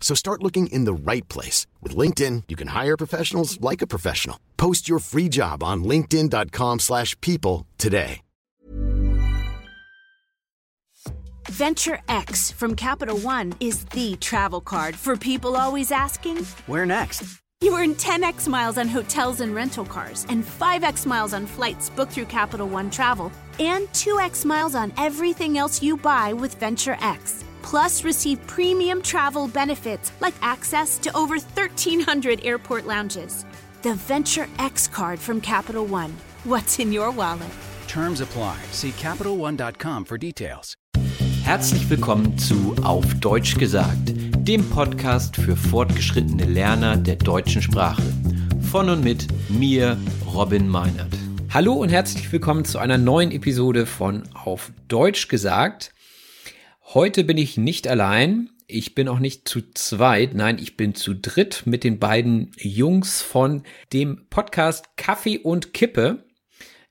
So start looking in the right place. With LinkedIn, you can hire professionals like a professional. Post your free job on linkedin.com slash people today. Venture X from Capital One is the travel card for people always asking, Where next? You earn 10x miles on hotels and rental cars, and 5x miles on flights booked through Capital One Travel, and 2x miles on everything else you buy with Venture X. Plus, receive premium travel benefits like access to over 1,300 airport lounges. The Venture X card from Capital One. What's in your wallet? Terms apply. See CapitalOne.com for details. Herzlich willkommen zu Auf Deutsch gesagt, dem Podcast für fortgeschrittene Lerner der deutschen Sprache. Von und mit mir, Robin Meinert. Hallo und herzlich willkommen zu einer neuen Episode von Auf Deutsch gesagt. Heute bin ich nicht allein. Ich bin auch nicht zu zweit, nein, ich bin zu dritt mit den beiden Jungs von dem Podcast Kaffee und Kippe.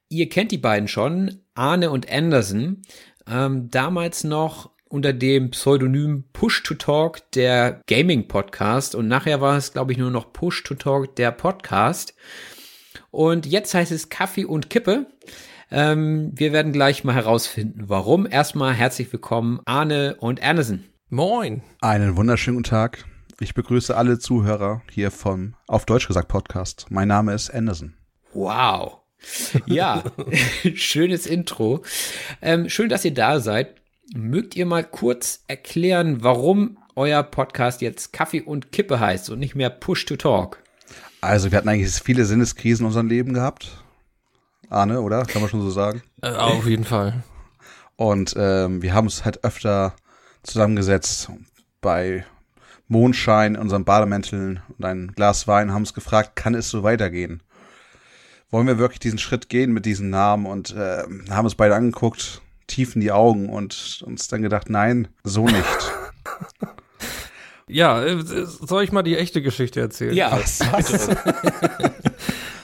Ihr kennt die beiden schon, Arne und Anderson ähm, damals noch unter dem Pseudonym Push to Talk der Gaming Podcast und nachher war es, glaube ich, nur noch Push to Talk der Podcast. Und jetzt heißt es Kaffee und Kippe. Ähm, wir werden gleich mal herausfinden, warum. Erstmal herzlich willkommen, Arne und Ernesen. Moin. Einen wunderschönen guten Tag. Ich begrüße alle Zuhörer hier vom Auf Deutsch gesagt Podcast. Mein Name ist Anderson. Wow. Ja, schönes Intro. Ähm, schön, dass ihr da seid. Mögt ihr mal kurz erklären, warum euer Podcast jetzt Kaffee und Kippe heißt und nicht mehr Push to Talk? Also, wir hatten eigentlich viele Sinneskrisen in unserem Leben gehabt. Arne, oder? Kann man schon so sagen? Äh, auf jeden Fall. Und ähm, wir haben uns halt öfter zusammengesetzt bei Mondschein in unseren Bademänteln und ein Glas Wein, haben uns gefragt, kann es so weitergehen? wollen wir wirklich diesen Schritt gehen mit diesem Namen und äh, haben uns beide angeguckt, tief in die Augen und uns dann gedacht, nein, so nicht. ja, äh, soll ich mal die echte Geschichte erzählen? Ja, was?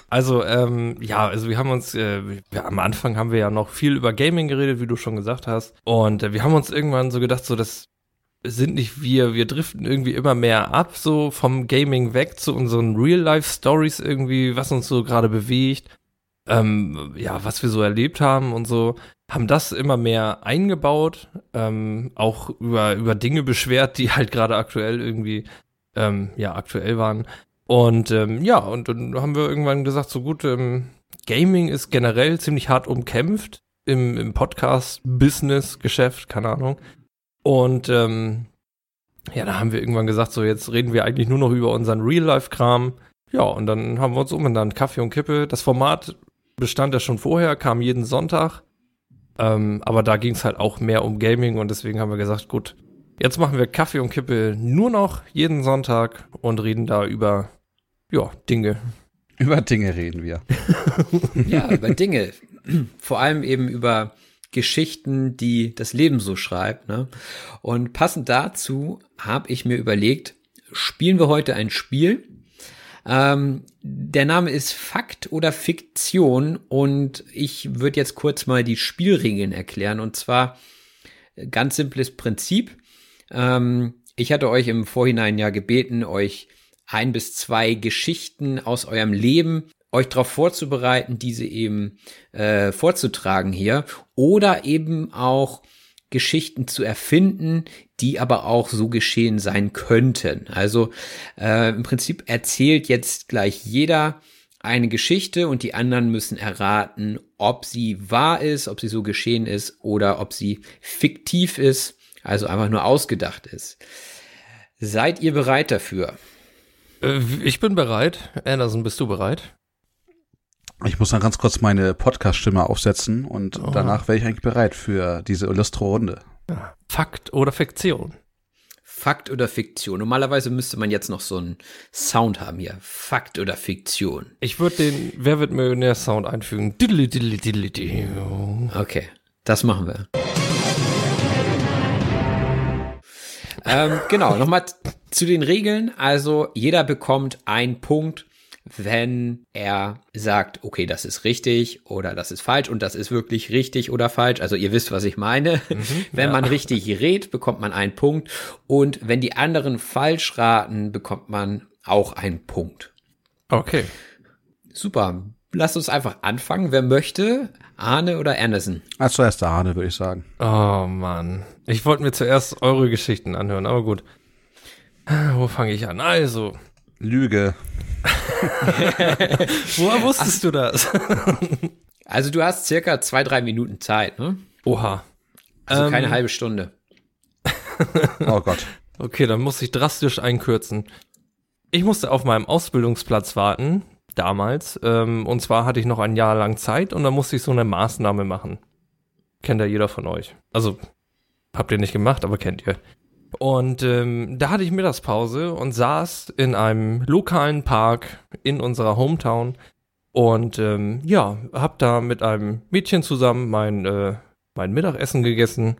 Also, ähm, ja, also wir haben uns, äh, wir, am Anfang haben wir ja noch viel über Gaming geredet, wie du schon gesagt hast. Und äh, wir haben uns irgendwann so gedacht, so das sind nicht wir, wir driften irgendwie immer mehr ab, so vom Gaming weg zu unseren Real-Life-Stories irgendwie, was uns so gerade bewegt, ähm, ja, was wir so erlebt haben und so, haben das immer mehr eingebaut, ähm, auch über, über Dinge beschwert, die halt gerade aktuell irgendwie, ähm, ja, aktuell waren. Und ähm, ja, und dann haben wir irgendwann gesagt, so gut, ähm, Gaming ist generell ziemlich hart umkämpft im, im Podcast-Business-Geschäft, keine Ahnung. Und ähm, ja, da haben wir irgendwann gesagt, so jetzt reden wir eigentlich nur noch über unseren Real-Life-Kram. Ja, und dann haben wir uns umbenannt, Kaffee und Kippe. Das Format bestand ja schon vorher, kam jeden Sonntag. Ähm, aber da ging es halt auch mehr um Gaming und deswegen haben wir gesagt, gut, jetzt machen wir Kaffee und Kippe nur noch jeden Sonntag und reden da über, ja, Dinge. Über Dinge reden wir. ja, über Dinge. Vor allem eben über Geschichten, die das Leben so schreibt. Ne? Und passend dazu habe ich mir überlegt, spielen wir heute ein Spiel. Ähm, der Name ist Fakt oder Fiktion und ich würde jetzt kurz mal die Spielregeln erklären. Und zwar Ganz simples Prinzip. Ähm, ich hatte euch im Vorhinein ja gebeten, euch ein bis zwei Geschichten aus eurem Leben euch darauf vorzubereiten, diese eben äh, vorzutragen hier oder eben auch Geschichten zu erfinden, die aber auch so geschehen sein könnten. Also äh, im Prinzip erzählt jetzt gleich jeder eine Geschichte und die anderen müssen erraten, ob sie wahr ist, ob sie so geschehen ist oder ob sie fiktiv ist, also einfach nur ausgedacht ist. Seid ihr bereit dafür? Äh, ich bin bereit. Anderson, bist du bereit? Ich muss dann ganz kurz meine Podcast-Stimme aufsetzen und oh. danach wäre ich eigentlich bereit für diese illustre Runde. Fakt oder Fiktion? Fakt oder Fiktion? Normalerweise müsste man jetzt noch so einen Sound haben hier. Fakt oder Fiktion? Ich würde den Wer wird Millionär-Sound einfügen. Okay, das machen wir. Ähm, genau, nochmal zu den Regeln. Also jeder bekommt einen Punkt wenn er sagt, okay, das ist richtig oder das ist falsch und das ist wirklich richtig oder falsch. Also ihr wisst, was ich meine. Mhm, wenn ja. man richtig rät, bekommt man einen Punkt und wenn die anderen falsch raten, bekommt man auch einen Punkt. Okay. Super. Lasst uns einfach anfangen. Wer möchte? Arne oder Anderson? Als zuerst der Arne, würde ich sagen. Oh Mann. Ich wollte mir zuerst eure Geschichten anhören, aber gut. Wo fange ich an? Also. Lüge. Woher wusstest du das? also du hast circa zwei, drei Minuten Zeit, ne? Oha. Also ähm, keine halbe Stunde. oh Gott. Okay, dann muss ich drastisch einkürzen. Ich musste auf meinem Ausbildungsplatz warten, damals. Ähm, und zwar hatte ich noch ein Jahr lang Zeit und dann musste ich so eine Maßnahme machen. Kennt ja jeder von euch. Also, habt ihr nicht gemacht, aber kennt ihr. Und ähm, da hatte ich Mittagspause und saß in einem lokalen Park in unserer Hometown und ähm, ja, hab da mit einem Mädchen zusammen mein, äh, mein Mittagessen gegessen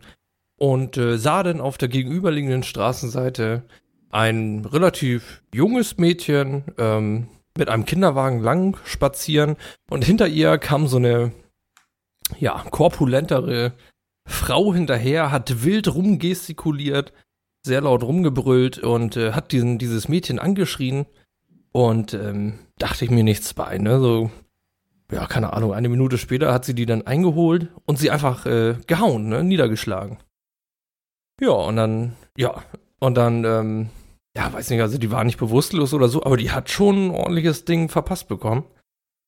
und äh, sah dann auf der gegenüberliegenden Straßenseite ein relativ junges Mädchen ähm, mit einem Kinderwagen lang spazieren und hinter ihr kam so eine ja korpulentere Frau hinterher, hat wild rumgestikuliert sehr laut rumgebrüllt und äh, hat diesen, dieses Mädchen angeschrien und ähm, dachte ich mir nichts bei, ne? So, ja, keine Ahnung, eine Minute später hat sie die dann eingeholt und sie einfach äh, gehauen, ne? Niedergeschlagen. Ja, und dann, ja, und dann, ähm, ja, weiß nicht, also die war nicht bewusstlos oder so, aber die hat schon ein ordentliches Ding verpasst bekommen.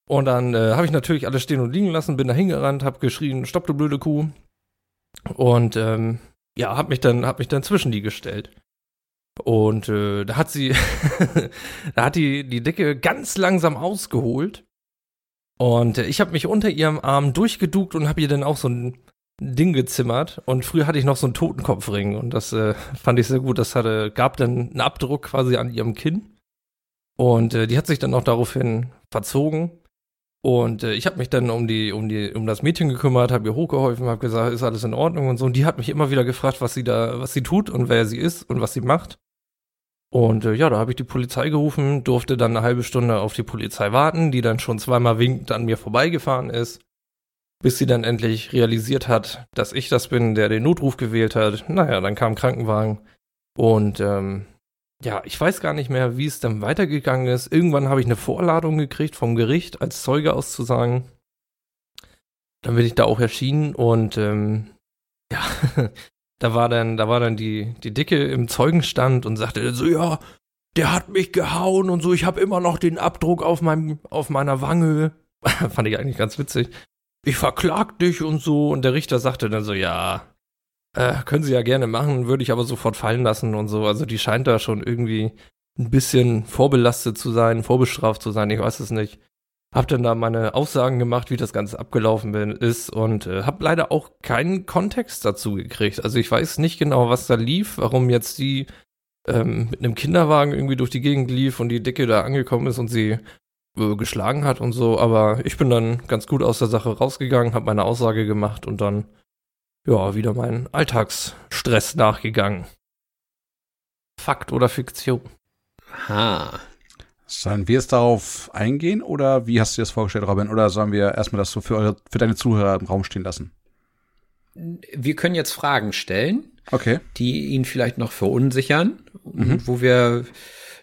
Und dann äh, habe ich natürlich alles stehen und liegen lassen, bin da hingerannt, hab geschrien, stopp du blöde Kuh. Und ähm, ja, hab mich dann, hab mich dann zwischen die gestellt. Und äh, da hat sie, da hat die, die Decke ganz langsam ausgeholt. Und äh, ich habe mich unter ihrem Arm durchgeduckt und habe ihr dann auch so ein Ding gezimmert. Und früher hatte ich noch so einen Totenkopfring und das äh, fand ich sehr gut. Das hatte, gab dann einen Abdruck quasi an ihrem Kinn. Und äh, die hat sich dann auch daraufhin verzogen. Und äh, ich habe mich dann um die, um die, um das Mädchen gekümmert, habe ihr hochgeholfen, habe gesagt, ist alles in Ordnung und so. Und die hat mich immer wieder gefragt, was sie da, was sie tut und wer sie ist und was sie macht. Und äh, ja, da habe ich die Polizei gerufen, durfte dann eine halbe Stunde auf die Polizei warten, die dann schon zweimal winkend an mir vorbeigefahren ist, bis sie dann endlich realisiert hat, dass ich das bin, der den Notruf gewählt hat. Naja, dann kam Krankenwagen und ähm, ja, ich weiß gar nicht mehr, wie es dann weitergegangen ist. Irgendwann habe ich eine Vorladung gekriegt vom Gericht, als Zeuge auszusagen. Dann bin ich da auch erschienen und ähm, ja, da war dann, da war dann die, die Dicke im Zeugenstand und sagte so, ja, der hat mich gehauen und so, ich habe immer noch den Abdruck auf meinem, auf meiner Wange. Fand ich eigentlich ganz witzig. Ich verklag dich und so. Und der Richter sagte dann so, ja, äh, können sie ja gerne machen, würde ich aber sofort fallen lassen und so. Also die scheint da schon irgendwie ein bisschen vorbelastet zu sein, vorbestraft zu sein, ich weiß es nicht. Hab dann da meine Aussagen gemacht, wie das Ganze abgelaufen ist und äh, hab leider auch keinen Kontext dazu gekriegt. Also ich weiß nicht genau, was da lief, warum jetzt die ähm, mit einem Kinderwagen irgendwie durch die Gegend lief und die Dicke da angekommen ist und sie äh, geschlagen hat und so. Aber ich bin dann ganz gut aus der Sache rausgegangen, hab meine Aussage gemacht und dann ja, wieder meinen Alltagsstress nachgegangen. Fakt oder Fiktion? Ha. Sollen wir es darauf eingehen oder wie hast du dir das vorgestellt, Robin? Oder sollen wir erstmal das so für, eure, für deine Zuhörer im Raum stehen lassen? wir können jetzt Fragen stellen, Okay. die ihn vielleicht noch verunsichern, und wo wir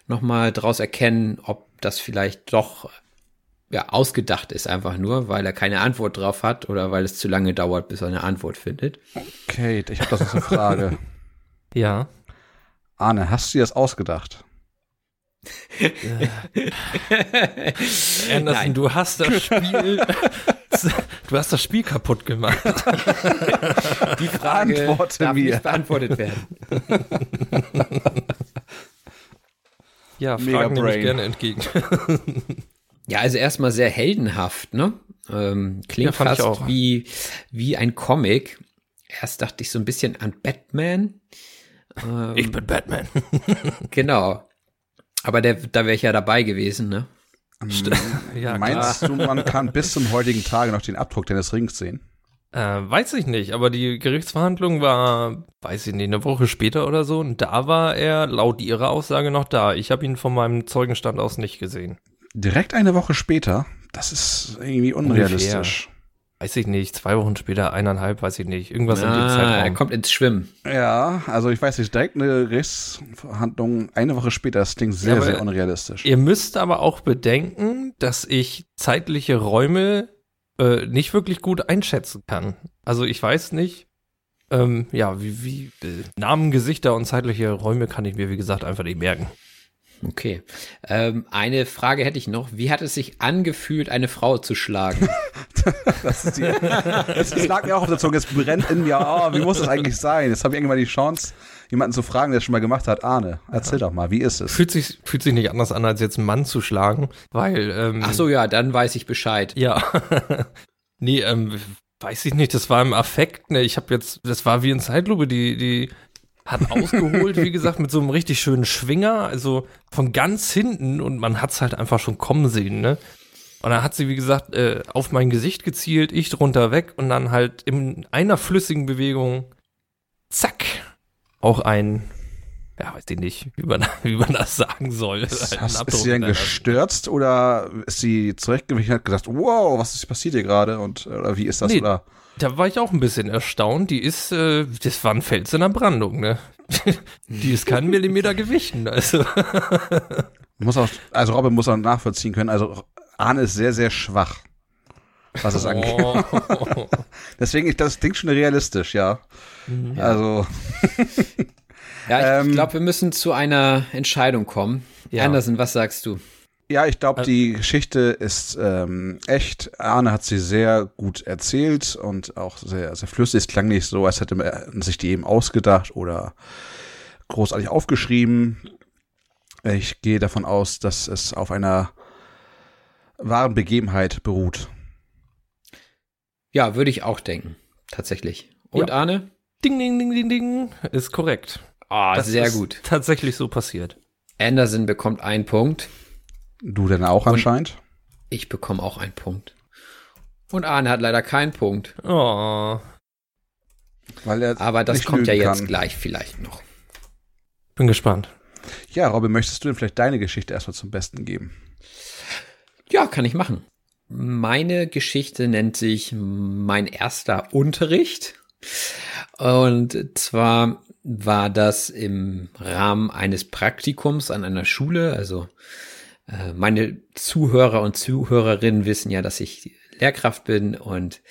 noch mal draus erkennen, ob das vielleicht doch ja, ausgedacht ist einfach nur, weil er keine Antwort drauf hat oder weil es zu lange dauert, bis er eine Antwort findet. Kate, ich habe das eine Frage. Ja. Arne, hast du dir das ausgedacht? Anderson, Nein. du hast das Spiel, du hast das Spiel kaputt gemacht. Die Frage Antworte darf mir. nicht beantwortet werden. Ja, Mega Fragen nehme ich gerne entgegen. Ja, also erstmal sehr heldenhaft, ne? Ähm, klingt Ja, fast auch. wie, wie ein Comic. Erst dachte ich so ein bisschen an Batman. Ähm, Ich bin Batman. Genau. Aber der, da wäre ich ja dabei gewesen, ne? Ja, klar. Meinst du, man kann bis zum heutigen Tage noch den Abdruck deines Rings sehen? Äh, weiß ich nicht, aber die Gerichtsverhandlung war, weiß ich nicht, eine Woche später oder so. Und da war er laut ihrer Aussage noch da. Ich habe ihn von meinem Zeugenstand aus nicht gesehen. Direkt eine Woche später? Das ist irgendwie unrealistisch. Weiß ich nicht, zwei Wochen später, eineinhalb, weiß ich nicht. Irgendwas in dem Ah, er Zeitraum. kommt ins Schwimmen. Ja, also ich weiß nicht, direkt eine Gerichtsverhandlung eine Woche später, das klingt sehr, Ja, sehr unrealistisch. Ihr müsst aber auch bedenken, dass ich zeitliche Räume äh, nicht wirklich gut einschätzen kann. Also ich weiß nicht, ähm, ja, wie, wie äh, Namen, Gesichter und zeitliche Räume kann ich mir, wie gesagt, einfach nicht merken. Okay. Ähm, eine Frage hätte ich noch. Wie hat es sich angefühlt, eine Frau zu schlagen? Das, ist die, das, das lag mir auch auf der Zunge, es brennt in mir. Oh, wie muss das eigentlich sein? Jetzt habe ich irgendwann die Chance, jemanden zu fragen, der es schon mal gemacht hat. Arne, erzähl doch mal, wie ist es? Fühlt sich, fühlt sich nicht anders an, als jetzt einen Mann zu schlagen, weil, ähm, Ach so, ja, dann weiß ich Bescheid. Ja. nee, ähm, weiß ich nicht, das war im Affekt, ne, ich habe jetzt, das war wie in Zeitlupe, die, die hat ausgeholt, wie gesagt, mit so einem richtig schönen Schwinger, also von ganz hinten und man hat's halt einfach schon kommen sehen, ne. Und dann hat sie, wie gesagt, äh, auf mein Gesicht gezielt, ich drunter weg und dann halt in einer flüssigen Bewegung, zack, auch ein, ja, weiß ich nicht, wie man, wie man das sagen soll. Ist, hast, ist sie denn gestürzt oder ist sie zurechtgewichen und hat gedacht, wow, was ist passiert hier gerade und oder wie ist das Nee. oder? Da war ich auch ein bisschen erstaunt. Die ist, äh, das war ein Fels in der Brandung, ne? Die ist kein Millimeter gewichen, also. Muss auch, also Robin muss auch nachvollziehen können. Also Arne ist sehr, sehr schwach, was es angeht. Oh. Deswegen, ich, das klingt schon realistisch, ja. Mhm. Also, Ja, ich Ähm, glaube, wir müssen zu einer Entscheidung kommen. Ja. Anderson, was sagst du? ja, ich glaube, die Geschichte ist ähm, echt. Arne hat sie sehr gut erzählt und auch sehr, sehr flüssig. Es klang nicht so, als hätte man sich die eben ausgedacht oder großartig aufgeschrieben. Ich gehe davon aus, dass es auf einer wahren Begebenheit beruht. Ja, würde ich auch denken. Tatsächlich. Und Ja. Arne? Ding, ding, ding, ding, ding. Ist korrekt. Ah, Das sehr ist gut. Tatsächlich so passiert. Anderson bekommt einen Punkt. Du denn auch anscheinend? Ich bekomme auch einen Punkt. Und Arne hat leider keinen Punkt. Oh. Weil er Aber das nicht kommt ja jetzt kann. gleich vielleicht noch. Bin gespannt. Ja, Robin, möchtest du denn vielleicht deine Geschichte erstmal zum Besten geben? Ja, kann ich machen. Meine Geschichte nennt sich mein erster Unterricht. Und zwar war das im Rahmen eines Praktikums an einer Schule. Also äh, meine Zuhörer und Zuhörerinnen wissen ja, dass ich Lehrkraft bin und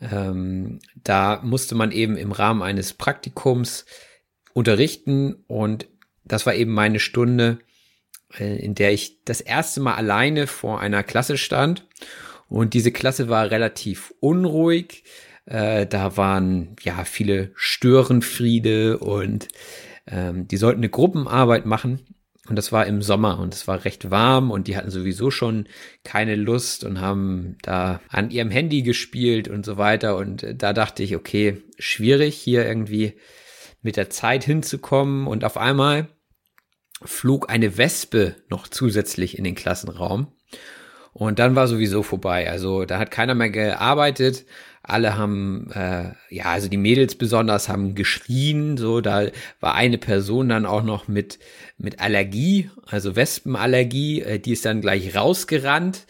ähm, da musste man eben im Rahmen eines Praktikums unterrichten und das war eben meine Stunde, in der ich das erste Mal alleine vor einer Klasse stand. Und diese Klasse war relativ unruhig. Äh, da waren ja viele Störenfriede und ähm, die sollten eine Gruppenarbeit machen. Und das war im Sommer und es war recht warm und die hatten sowieso schon keine Lust und haben da an ihrem Handy gespielt und so weiter. Und äh, da dachte ich, okay, schwierig hier irgendwie mit der Zeit hinzukommen. Und auf einmal flog eine Wespe noch zusätzlich in den Klassenraum. Und dann war sowieso vorbei. Also da hat keiner mehr gearbeitet. Alle haben, äh, ja, also die Mädels besonders haben geschrien. So, da war eine Person dann auch noch mit mit Allergie, also Wespenallergie. Äh, die ist dann gleich rausgerannt.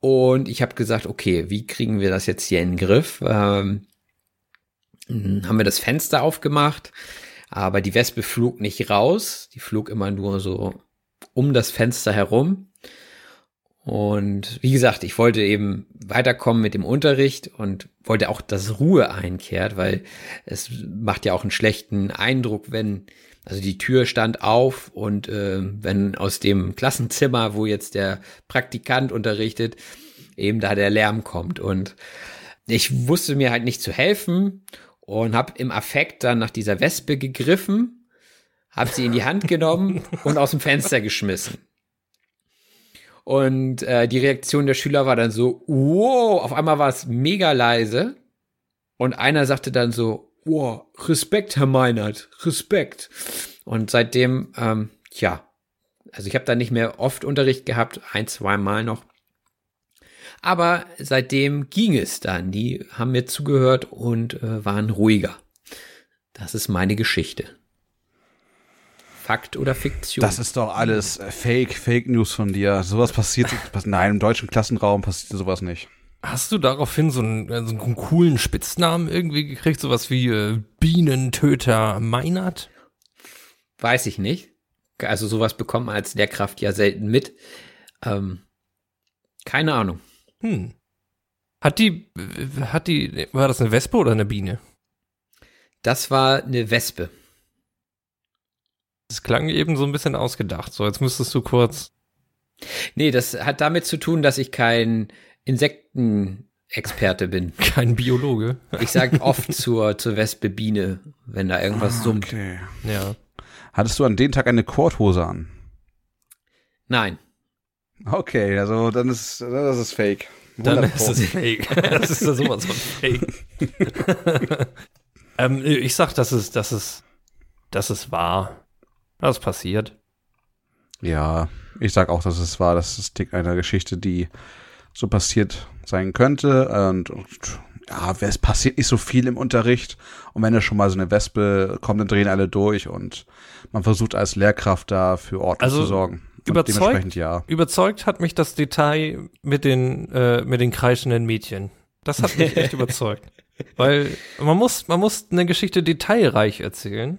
Und ich habe gesagt, okay, wie kriegen wir das jetzt hier in den Griff? Ähm, Hm, haben wir das Fenster aufgemacht, aber die Wespe flog nicht raus. Die flog immer nur so um das Fenster herum. Und wie gesagt, ich wollte eben weiterkommen mit dem Unterricht und wollte auch, dass Ruhe einkehrt, weil es macht ja auch einen schlechten Eindruck, wenn, also die Tür stand auf und äh, wenn aus dem Klassenzimmer, wo jetzt der Praktikant unterrichtet, eben da der Lärm kommt. Und ich wusste mir halt nicht zu helfen und habe im Affekt dann nach dieser Wespe gegriffen, habe sie in die Hand genommen und aus dem Fenster geschmissen. Und äh, die Reaktion der Schüler war dann so, wow, auf einmal war es mega leise. Und einer sagte dann so, wow, Respekt, Herr Meinert, Respekt. Und seitdem, ähm, ja, also ich habe da nicht mehr oft Unterricht gehabt, ein, zwei Mal noch. Aber seitdem ging es dann. Die haben mir zugehört und äh, waren ruhiger. Das ist meine Geschichte. Fakt oder Fiktion? Das ist doch alles Fake, Fake News von dir. Sowas passiert, nein, im deutschen Klassenraum passiert sowas nicht. Hast du daraufhin so einen, äh, so einen coolen Spitznamen irgendwie gekriegt? Sowas wie äh, Bienentöter Meinert? Weiß ich nicht. Also sowas bekommt man als Lehrkraft ja selten mit. Ähm, keine Ahnung. Hm. Hat die, hat die, war das eine Wespe oder eine Biene? Das war eine Wespe. Das klang eben so ein bisschen ausgedacht. So, jetzt müsstest du kurz. Nee, das hat damit zu tun, dass ich kein Insektenexperte bin. Kein Biologe. Ich sage oft zur, zur Wespe Biene, wenn da irgendwas Ah, summt. Okay. Ja. Hattest du an dem Tag eine Korthose an? Nein. Okay, also dann ist das ist Fake. Dann 100 ist es fake. Das ist ja sowas von fake. ähm, ich sag, dass es, dass es, dass es wahr. Das passiert. Ja, ich sag auch, dass es war. Das ist einer Geschichte, die so passiert sein könnte. Und, und ja, es passiert nicht so viel im Unterricht. Und wenn da schon mal so eine Wespe kommt, dann drehen alle durch und man versucht als Lehrkraft da für Ordnung Also, zu sorgen. Überzeugt- dementsprechend ja. Überzeugt hat mich das Detail mit den, äh, mit den kreischenden Mädchen. Das hat mich echt überzeugt. Weil man muss, man muss eine Geschichte detailreich erzählen.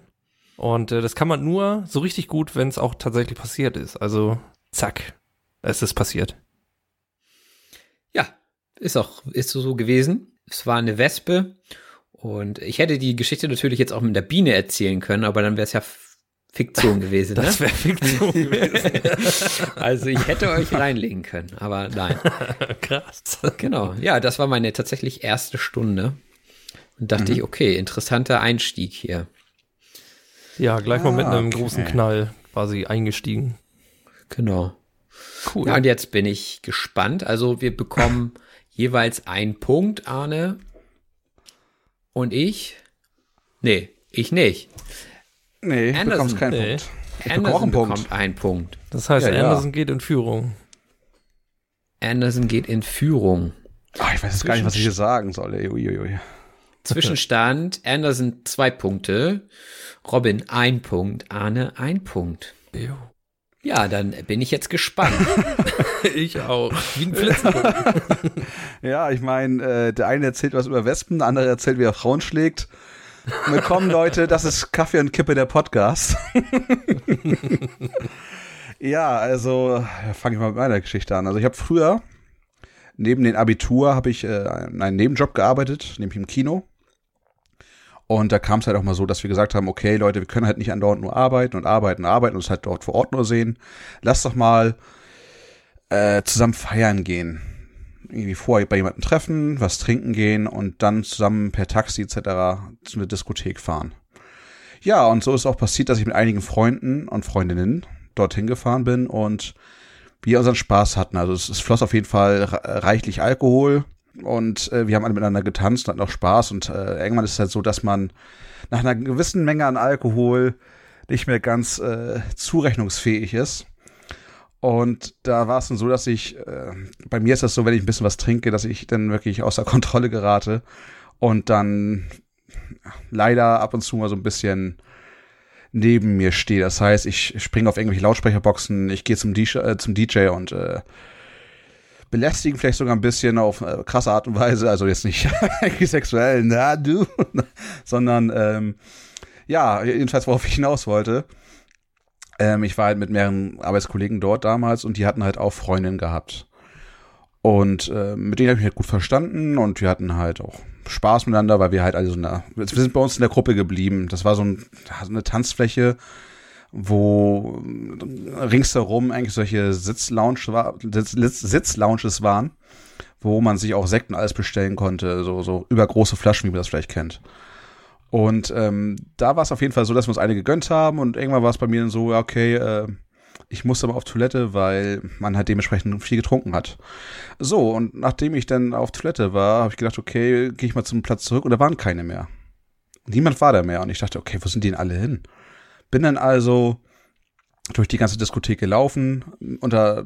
Und äh, das kann man nur so richtig gut, wenn es auch tatsächlich passiert ist. Also, zack, es ist passiert. Ja, ist auch, ist so gewesen. Es war eine Wespe. Und ich hätte die Geschichte natürlich jetzt auch mit der Biene erzählen können, aber dann wäre es ja Fiktion gewesen. Ne? Das wäre Fiktion gewesen. Also ich hätte euch reinlegen können, aber nein. Krass. Genau. Ja, das war meine tatsächlich erste Stunde. Und dachte ich, okay, interessanter Einstieg hier. Ja, gleich mal mit Ah, einem okay. großen Knall quasi eingestiegen. Genau. Cool. Ja, und jetzt bin ich gespannt. Also wir bekommen jeweils einen Punkt, Arne. Und ich? Nee, ich nicht. Nee, du Anderson, bekommst keinen nee. Punkt. Ich bekomme auch Anderson einen Punkt. bekommt einen Punkt. Das heißt, Ja, ja. Anderson geht in Führung. Anderson geht in Führung. Ah, ich weiß jetzt gar nicht, was ich hier sagen soll. Uiuiui. Zwischenstand, Anderson zwei Punkte, Robin ein Punkt, Arne ein Punkt. Ja, dann bin ich jetzt gespannt. Ich auch. Wie ein Flitzebogen. Ja, ich meine, äh, der eine erzählt was über Wespen, der andere erzählt, wie er Frauen schlägt. Willkommen, Leute, das ist Kaffee und Kippe, der Podcast. ja, also fange ich mal mit meiner Geschichte an. Also ich habe früher, neben dem Abitur, habe ich äh, einen Nebenjob gearbeitet, nämlich im Kino. Und da kam es halt auch mal so, dass wir gesagt haben, okay, Leute, wir können halt nicht andauernd nur arbeiten und arbeiten und arbeiten und es halt dort vor Ort nur sehen. Lasst doch mal äh, zusammen feiern gehen irgendwie vorher bei jemandem treffen, was trinken gehen und dann zusammen per Taxi etc. zu einer Diskothek fahren. Ja, und so ist auch passiert, dass ich mit einigen Freunden und Freundinnen dorthin gefahren bin und wir unseren Spaß hatten. Also es, es floss auf jeden Fall re- reichlich Alkohol und äh, wir haben alle miteinander getanzt und hatten auch Spaß und äh, irgendwann ist es halt so, dass man nach einer gewissen Menge an Alkohol nicht mehr ganz äh, zurechnungsfähig ist. Und da war es dann so, dass ich, äh, bei mir ist das so, wenn ich ein bisschen was trinke, dass ich dann wirklich außer Kontrolle gerate und dann leider ab und zu mal so ein bisschen neben mir stehe. Das heißt, ich springe auf irgendwelche Lautsprecherboxen, ich gehe zum, DJ, äh, zum DJ und äh, belästigen vielleicht sogar ein bisschen auf äh, krasse Art und Weise, also jetzt nicht sexuell, na du, sondern ähm, ja, jedenfalls worauf ich hinaus wollte. Ähm, ich war halt mit mehreren Arbeitskollegen dort damals und die hatten halt auch Freundinnen gehabt. Und äh, mit denen habe ich mich halt gut verstanden und wir hatten halt auch Spaß miteinander, weil wir halt also in der, wir sind bei uns in der Gruppe geblieben. Das war so ein, eine Tanzfläche, wo ringsherum eigentlich solche Sitzlounge war, Sitz, Sitzlounges waren, wo man sich auch Sekten alles bestellen konnte, so, so übergroße Flaschen, wie man das vielleicht kennt. Und ähm, da war es auf jeden Fall so, dass wir uns eine gegönnt haben und irgendwann war es bei mir dann so, okay, äh, ich musste aber auf Toilette, weil man halt dementsprechend viel getrunken hat. So, und nachdem ich dann auf Toilette war, habe ich gedacht, okay, gehe ich mal zum Platz zurück und da waren keine mehr. Niemand war da mehr und ich dachte, okay, wo sind die denn alle hin? Bin dann also durch die ganze Diskothek gelaufen, unter,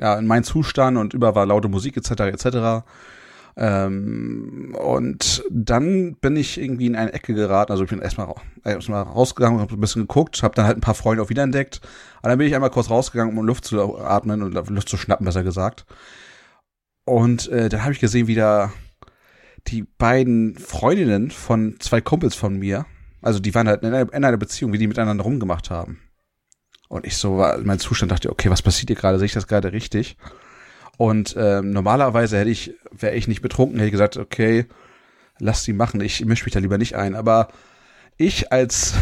ja, in meinem Zustand und über war laute Musik etc. etc. Ähm, und dann bin ich irgendwie in eine Ecke geraten. Also ich bin erstmal erst rausgegangen, habe ein bisschen geguckt, habe dann halt ein paar Freunde auch wiederentdeckt. Und dann bin ich einmal kurz rausgegangen, um Luft zu atmen und Luft zu schnappen, besser gesagt. Und äh, dann habe ich gesehen, wie da die beiden Freundinnen von zwei Kumpels von mir, also die waren halt in einer, in einer Beziehung, wie die miteinander rumgemacht haben. Und ich so war, mein Zustand dachte, okay, was passiert hier gerade? Sehe ich das gerade richtig? Und ähm, normalerweise hätte ich, wäre ich nicht betrunken, hätte ich gesagt, okay, lass sie machen, ich mische mich da lieber nicht ein. Aber ich als,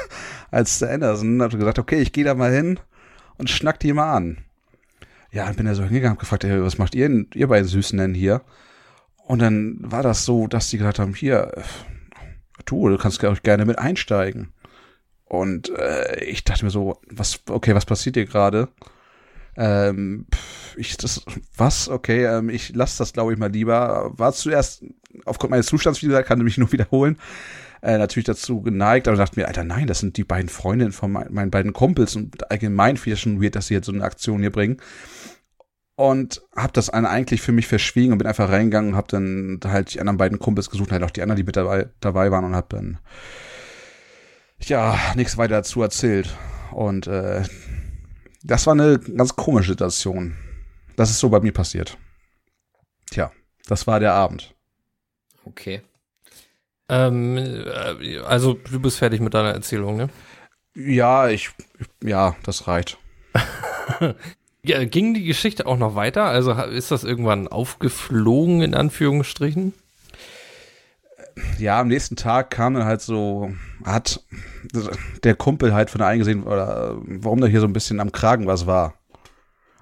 als der Anderson habe gesagt, okay, ich gehe da mal hin und schnack die mal an. Ja, dann bin er so hingegangen und gefragt, hey, was macht ihr denn, ihr beiden Süßen denn hier? Und dann war das so, dass die gesagt haben, hier, du, du kannst auch gerne mit einsteigen. Und äh, ich dachte mir so, was, okay, was passiert hier gerade? Ähm, ich, das, was? Okay, ähm, ich lasse das, glaube ich, mal lieber. War zuerst, aufgrund meines Zustands, wie gesagt, kann mich nur wiederholen, äh, natürlich dazu geneigt, aber dachte mir, Alter, nein, das sind die beiden Freundinnen von mein, meinen beiden Kumpels und allgemein finde ich schon weird, dass sie jetzt so eine Aktion hier bringen. Und habe das eine eigentlich für mich verschwiegen und bin einfach reingegangen und habe dann halt die anderen beiden Kumpels gesucht, halt auch die anderen, die mit dabei, dabei waren und habe dann ja nichts weiter dazu erzählt. Und äh, das war eine ganz komische Situation. Das ist so bei mir passiert. Tja, das war der Abend. Okay. Ähm, äh, also du bist fertig mit deiner Erzählung, ne? Ja, ich, ja, das reicht. ja, ging die Geschichte auch noch weiter? Also ist das irgendwann aufgeflogen, in Anführungsstrichen? Ja, am nächsten Tag kam dann halt so, hat der Kumpel halt von der eingesehen, oder warum da hier so ein bisschen am Kragen was war.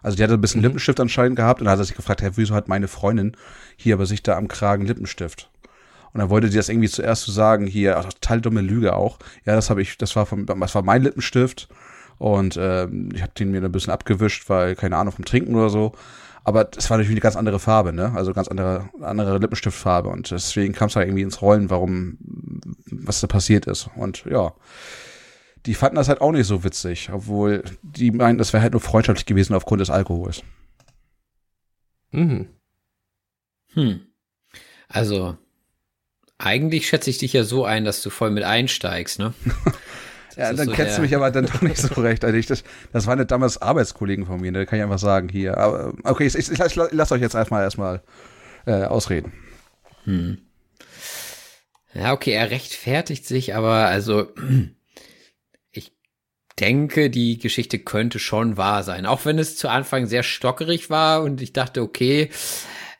Also die hatte ein bisschen mhm. Lippenstift anscheinend gehabt und dann hat er sich gefragt, hey, wieso hat meine Freundin hier aber sich da am Kragen Lippenstift? Und dann wollte sie das irgendwie zuerst so sagen, hier, ach, total dumme Lüge auch. Ja, das habe ich, das war vom, das war mein Lippenstift und äh, ich habe den mir ein bisschen abgewischt, weil keine Ahnung vom Trinken oder so. Aber es war natürlich eine ganz andere Farbe, ne? Also ganz andere, andere Lippenstiftfarbe. Und deswegen kam es halt irgendwie ins Rollen, warum, was da passiert ist. Und ja, die fanden das halt auch nicht so witzig, obwohl die meinten, das wäre halt nur freundschaftlich gewesen aufgrund des Alkohols. Mhm. Hm. Also, eigentlich schätze ich dich ja so ein, dass du voll mit einsteigst, ne? ja, dann so kennst du mich aber dann doch nicht so recht. Also ich, das, das waren damals Arbeitskollegen von mir, ne? kann ich einfach sagen hier. Aber, okay, ich, ich, ich lasse lass euch jetzt erstmal erstmal äh, ausreden. Hm. Ja, okay, er rechtfertigt sich, aber also denke, die Geschichte könnte schon wahr sein. Auch wenn es zu Anfang sehr stockerig war und ich dachte, okay,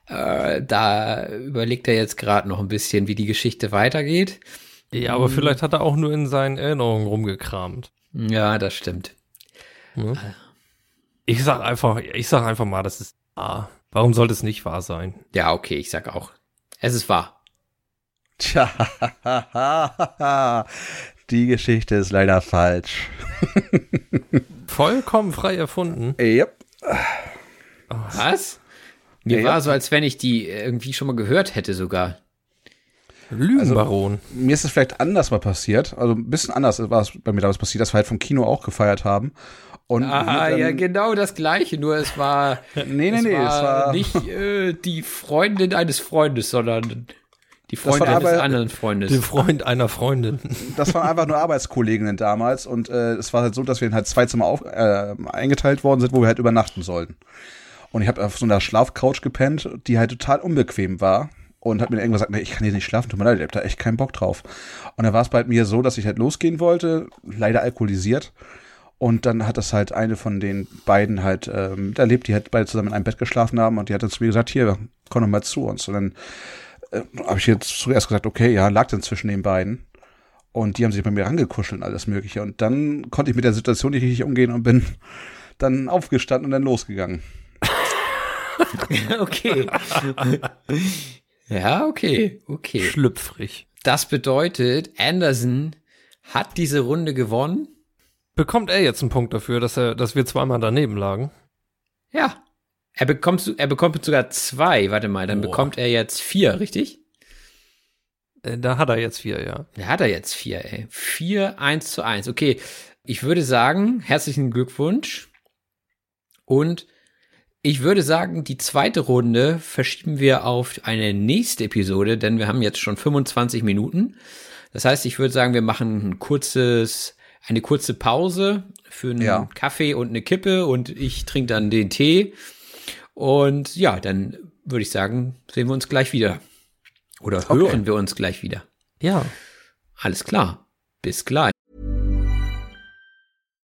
äh, da überlegt er jetzt gerade noch ein bisschen, wie die Geschichte weitergeht. Ja, aber vielleicht hat er auch nur in seinen Erinnerungen rumgekramt. Ja, das stimmt. Ja. Ich sag einfach, ich sag einfach mal, das ist wahr. Warum sollte es nicht wahr sein? Ja, okay, ich sag auch. Es ist wahr. Tja, die Geschichte ist leider falsch. Vollkommen frei erfunden. Yep. Was? Mir ja, war so, als wenn ich die irgendwie schon mal gehört hätte sogar. Lügenbaron. Also, mir ist es vielleicht anders mal passiert. Also ein bisschen anders war es bei mir damals passiert, dass wir halt vom Kino auch gefeiert haben. Und ah, ja, genau das gleiche, nur es war, nee, nee, es nee, war, es war nicht äh, die Freundin eines Freundes, sondern die Freundin eines anderen Freundes. Der Freund einer Freundin. Das waren einfach nur Arbeitskolleginnen damals und äh, es war halt so, dass wir in halt zwei Zimmer auf, äh, eingeteilt worden sind, wo wir halt übernachten sollten. Und ich habe auf so einer Schlafcouch gepennt, die halt total unbequem war. Und hat mir irgendwann gesagt, nee, ich kann hier nicht schlafen, tut mir leid, ich hab da echt keinen Bock drauf. Und dann war es bei mir so, dass ich halt losgehen wollte, leider alkoholisiert. Und dann hat das halt eine von den beiden halt ähm, erlebt, die halt beide zusammen in einem Bett geschlafen haben und die hat dann zu mir gesagt, hier, komm doch mal zu uns. Und dann äh, habe ich jetzt zuerst gesagt, okay, ja, lag dann zwischen den beiden. Und die haben sich bei mir rangekuschelt und alles Mögliche. Und dann konnte ich mit der Situation nicht richtig umgehen und bin dann aufgestanden und dann losgegangen. okay. ja, okay, okay. Schlüpfrig. Das bedeutet, Anderson hat diese Runde gewonnen. Bekommt er jetzt einen Punkt dafür, dass er, dass wir zweimal daneben lagen? Ja. Er bekommt, er bekommt sogar zwei. Warte mal, dann Boah. bekommt er jetzt vier, richtig? Äh, Da hat er jetzt vier, ja. Da hat er jetzt vier, ey. Vier, eins zu eins. Okay. Ich würde sagen, herzlichen Glückwunsch. Und ich würde sagen, die zweite Runde verschieben wir auf eine nächste Episode, denn wir haben jetzt schon 25 Minuten. Das heißt, ich würde sagen, wir machen ein kurzes, eine kurze Pause für einen Ja. Kaffee und eine Kippe und ich trinke dann den Tee. Und ja, dann würde ich sagen, sehen wir uns gleich wieder. Oder Okay. hören wir uns gleich wieder. Ja. Alles klar. Bis gleich.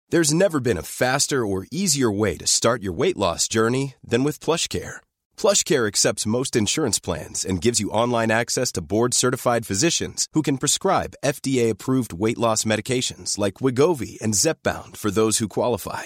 There's never been a faster or easier way to start your weight loss journey than with PlushCare. PlushCare accepts most insurance plans and gives you online access to board-certified physicians who can prescribe FDA-approved weight loss medications like Wigovi and Zepbound for those who qualify.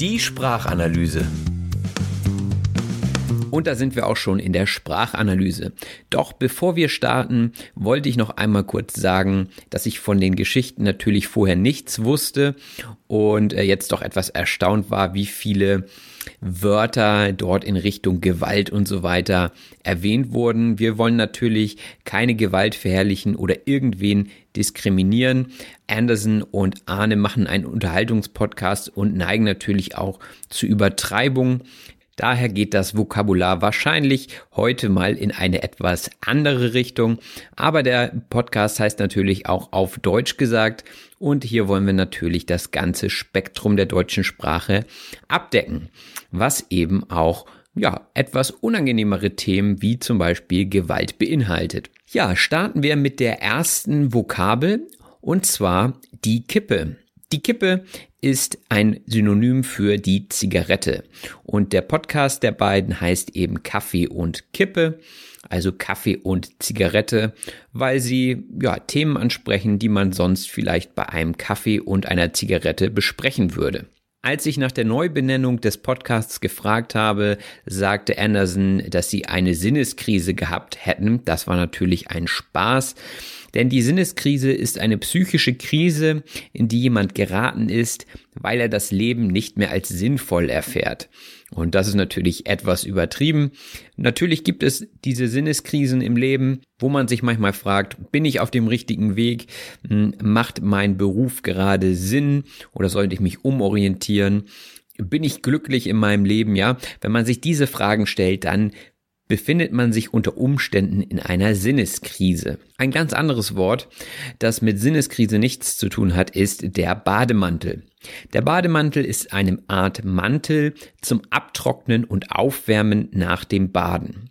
Die Sprachanalyse. Und da sind wir auch schon in der Sprachanalyse. Doch bevor wir starten, wollte ich noch einmal kurz sagen, dass ich von den Geschichten natürlich vorher nichts wusste und äh, jetzt doch etwas erstaunt war, wie viele Wörter dort in Richtung Gewalt und so weiter erwähnt wurden. Wir wollen natürlich keine Gewalt verherrlichen oder irgendwen diskriminieren. Anderson und Arne machen einen Unterhaltungspodcast und neigen natürlich auch zu Übertreibung. Daher geht das Vokabular wahrscheinlich heute mal in eine etwas andere Richtung. Aber der Podcast heißt natürlich auch auf Deutsch gesagt. Und hier wollen wir natürlich das ganze Spektrum der deutschen Sprache abdecken. Was eben auch ja, etwas unangenehmere Themen wie zum Beispiel Gewalt beinhaltet. Ja, starten wir mit der ersten Vokabel und zwar die Kippe. Die Kippe ist ein Synonym für die Zigarette. Und der Podcast der beiden heißt eben Kaffee und Kippe, also Kaffee und Zigarette, weil sie ja Themen ansprechen, die man sonst vielleicht bei einem Kaffee und einer Zigarette besprechen würde. Als ich nach der Neubenennung des Podcasts gefragt habe, sagte Anderson, dass sie eine Sinneskrise gehabt hätten. Das war natürlich ein Spaß. Denn die Sinneskrise ist eine psychische Krise, in die jemand geraten ist, weil er das Leben nicht mehr als sinnvoll erfährt. Und das ist natürlich etwas übertrieben. Natürlich gibt es diese Sinneskrisen im Leben, wo man sich manchmal fragt, bin ich auf dem richtigen Weg? Hm, Macht mein Beruf gerade Sinn? Oder sollte ich mich umorientieren? Bin ich glücklich in meinem Leben? Ja, wenn man sich diese Fragen stellt, dann befindet man sich unter Umständen in einer Sinneskrise. Ein ganz anderes Wort, das mit Sinneskrise nichts zu tun hat, ist der Bademantel. Der Bademantel ist eine Art Mantel zum Abtrocknen und Aufwärmen nach dem Baden.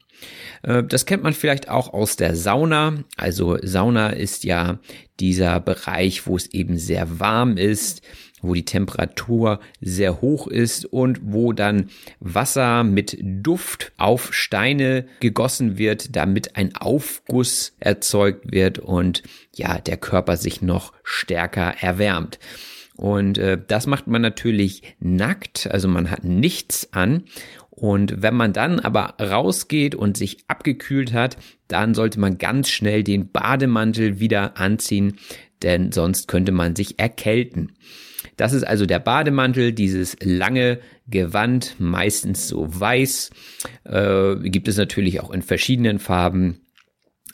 Äh, Das kennt man vielleicht auch aus der Sauna. Also Sauna ist ja dieser Bereich, wo es eben sehr warm ist, wo die Temperatur sehr hoch ist und wo dann Wasser mit Duft auf Steine gegossen wird, damit ein Aufguss erzeugt wird und ja, der Körper sich noch stärker erwärmt. Und äh, das macht man natürlich nackt, also man hat nichts an. Und wenn man dann aber rausgeht und sich abgekühlt hat, dann sollte man ganz schnell den Bademantel wieder anziehen, denn sonst könnte man sich erkälten. Das ist also der Bademantel, dieses lange Gewand, meistens so weiß. Äh, gibt es natürlich auch in verschiedenen Farben.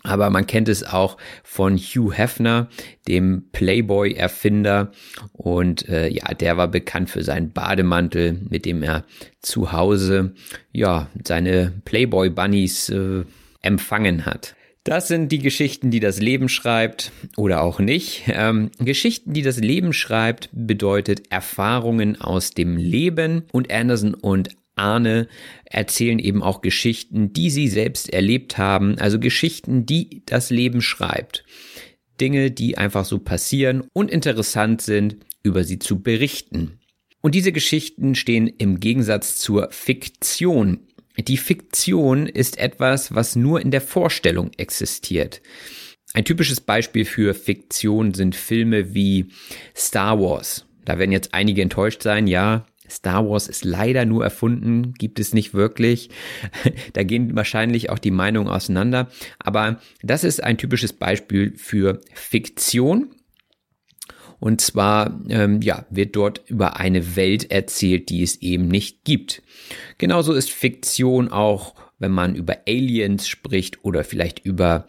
Aber man kennt es auch von Hugh Hefner, dem Playboy-Erfinder. Und äh, ja, der war bekannt für seinen Bademantel, mit dem er zu Hause ja seine Playboy-Bunnies äh, empfangen hat. Das sind die Geschichten, die das Leben schreibt oder auch nicht. Ähm, Geschichten, die das Leben schreibt, bedeutet Erfahrungen aus dem Leben und Anderson und Arne erzählen eben auch Geschichten, die sie selbst erlebt haben, also Geschichten, die das Leben schreibt. Dinge, die einfach so passieren und interessant sind, über sie zu berichten. Und diese Geschichten stehen im Gegensatz zur Fiktion. Die Fiktion ist etwas, was nur in der Vorstellung existiert. Ein typisches Beispiel für Fiktion sind Filme wie Star Wars. Da werden jetzt einige enttäuscht sein, ja, Star Wars ist leider nur erfunden, gibt es nicht wirklich. da gehen wahrscheinlich auch die Meinungen auseinander. Aber das ist ein typisches Beispiel für Fiktion. Und zwar, ähm, ja, wird dort über eine Welt erzählt, die es eben nicht gibt. Genauso ist Fiktion auch wenn man über Aliens spricht oder vielleicht über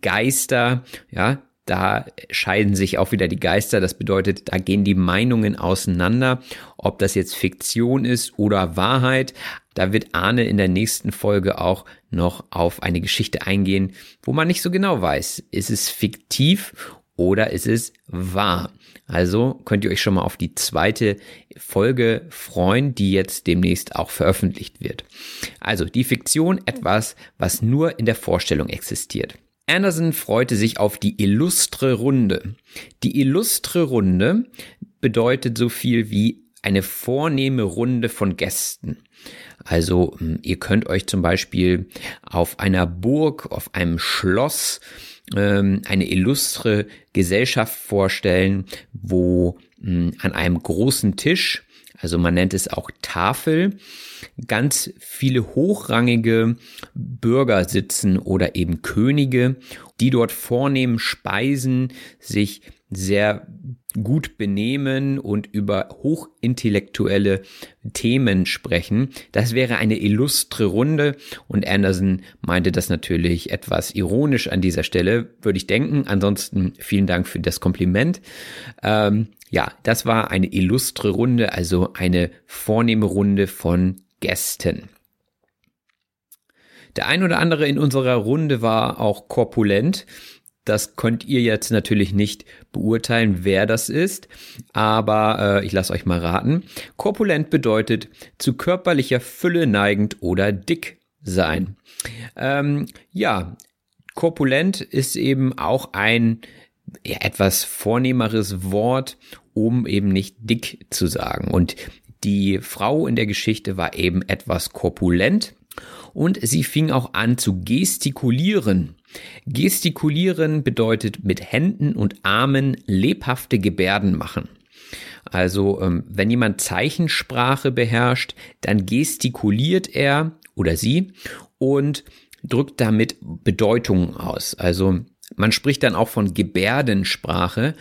Geister, ja, da scheiden sich auch wieder die Geister. Das bedeutet, da gehen die Meinungen auseinander, ob das jetzt Fiktion ist oder Wahrheit. Da wird Arne in der nächsten Folge auch noch auf eine Geschichte eingehen, wo man nicht so genau weiß, ist es fiktiv oder ist es wahr? Also könnt ihr euch schon mal auf die zweite Folge freuen, die jetzt demnächst auch veröffentlicht wird. Also die Fiktion etwas, was nur in der Vorstellung existiert. Anderson freute sich auf die illustre Runde. Die illustre Runde bedeutet so viel wie eine vornehme Runde von Gästen. Also hm, ihr könnt euch zum Beispiel auf einer Burg, auf einem Schloss ähm, eine illustre Gesellschaft vorstellen, wo hm, an einem großen Tisch also man nennt es auch Tafel, ganz viele hochrangige Bürger sitzen oder eben Könige, die dort vornehmen Speisen, sich sehr gut benehmen und über hochintellektuelle Themen sprechen. Das wäre eine illustre Runde und Anderson meinte das natürlich etwas ironisch an dieser Stelle, würde ich denken. Ansonsten vielen Dank für das Kompliment. Ähm, ja, das war eine illustre Runde, also eine vornehme Runde von Gästen. Der ein oder andere in unserer Runde war auch korpulent. Das könnt ihr jetzt natürlich nicht beurteilen, wer das ist, aber äh, ich lasse euch mal raten. Korpulent bedeutet zu körperlicher Fülle neigend oder dick sein. Ähm, ja, korpulent ist eben auch ein ja, etwas vornehmeres Wort, um eben nicht dick zu sagen. Und die Frau in der Geschichte war eben etwas korpulent und sie fing auch an zu gestikulieren. Gestikulieren bedeutet mit Händen und Armen lebhafte Gebärden machen. Also ähm, wenn jemand Zeichensprache beherrscht, dann gestikuliert er oder sie und drückt damit Bedeutungen aus. Also man spricht dann auch von Gebärdensprache,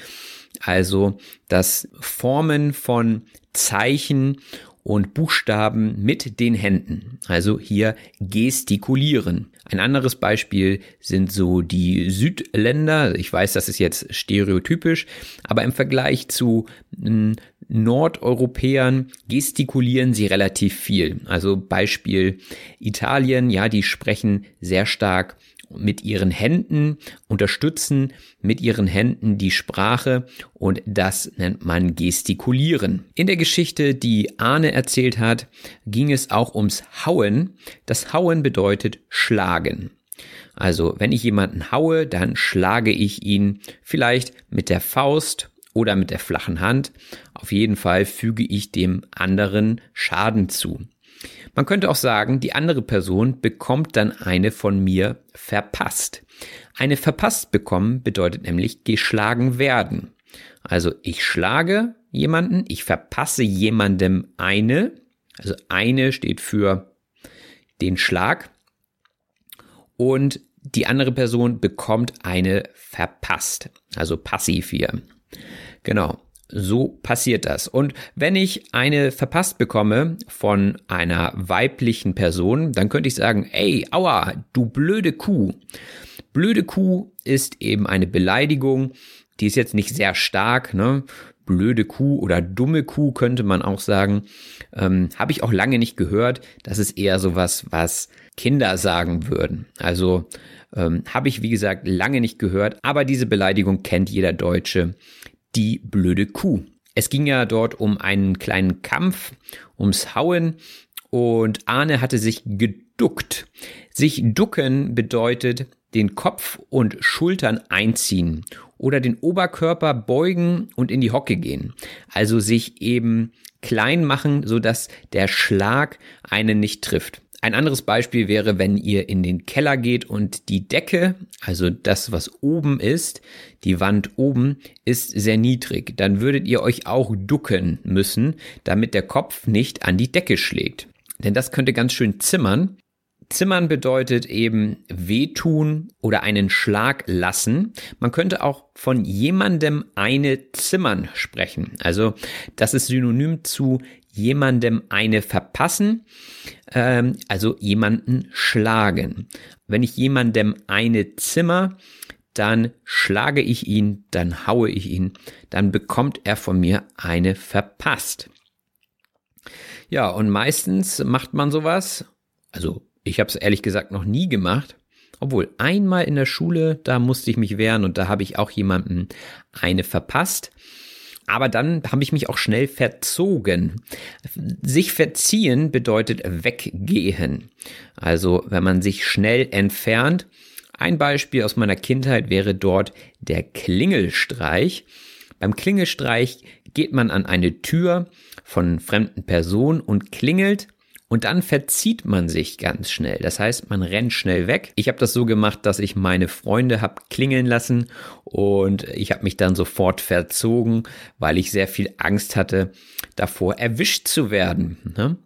also das Formen von Zeichen und Buchstaben mit den Händen. Also hier gestikulieren. Ein anderes Beispiel sind so die Südländer. Ich weiß, das ist jetzt stereotypisch, aber im Vergleich zu hm, Nordeuropäern gestikulieren sie relativ viel. Also Beispiel Italien, ja, die sprechen sehr stark mit ihren Händen, unterstützen mit ihren Händen die Sprache und das nennt man Gestikulieren. In der Geschichte, die Arne erzählt hat, ging es auch ums Hauen. Das Hauen bedeutet schlagen. Also wenn ich jemanden haue, dann schlage ich ihn vielleicht mit der Faust oder mit der flachen Hand. Auf jeden Fall füge ich dem anderen Schaden zu. Man könnte auch sagen, die andere Person bekommt dann eine von mir verpasst. Eine verpasst bekommen bedeutet nämlich geschlagen werden. Also ich schlage jemanden, ich verpasse jemandem eine, also eine steht für den Schlag und die andere Person bekommt eine verpasst, also passiv hier. Genau. So passiert das. Und wenn ich eine verpasst bekomme von einer weiblichen Person, dann könnte ich sagen, ey, aua, du blöde Kuh. Blöde Kuh ist eben eine Beleidigung, die ist jetzt nicht sehr stark, ne? Blöde Kuh oder dumme Kuh könnte man auch sagen. Ähm, Habe ich auch lange nicht gehört. Das ist eher sowas, was Kinder sagen würden. Also ähm, Habe ich, wie gesagt, lange nicht gehört, aber diese Beleidigung kennt jeder Deutsche. Die blöde Kuh. Es ging ja dort um einen kleinen Kampf, ums Hauen und Arne hatte sich geduckt. Sich ducken bedeutet den Kopf und Schultern einziehen oder den Oberkörper beugen und in die Hocke gehen. Also sich eben klein machen, sodass der Schlag einen nicht trifft. Ein anderes Beispiel wäre, wenn ihr in den Keller geht und die Decke, also das, was oben ist, die Wand oben, ist sehr niedrig. Dann würdet ihr euch auch ducken müssen, damit der Kopf nicht an die Decke schlägt. Denn das könnte ganz schön zimmern. Zimmern bedeutet eben wehtun oder einen Schlag lassen. Man könnte auch von jemandem eine zimmern sprechen. Also das ist synonym zu jemandem eine verpassen, ähm, also jemanden schlagen. Wenn ich jemandem eine zimmer, dann schlage ich ihn, dann haue ich ihn, dann bekommt er von mir eine verpasst. Ja, und meistens macht man sowas, also ich habe es ehrlich gesagt noch nie gemacht, obwohl einmal in der Schule, da musste ich mich wehren und da habe ich auch jemanden eine verpasst. Aber dann habe ich mich auch schnell verzogen. Sich verziehen bedeutet weggehen. Also wenn man sich schnell entfernt. Ein Beispiel aus meiner Kindheit wäre dort der Klingelstreich. Beim Klingelstreich geht man an eine Tür von fremden Personen und klingelt und dann verzieht man sich ganz schnell. Das heißt, man rennt schnell weg. Ich habe das so gemacht, dass ich meine Freunde hab klingeln lassen und ich habe mich dann sofort verzogen, weil ich sehr viel Angst hatte, davor erwischt zu werden. Ne?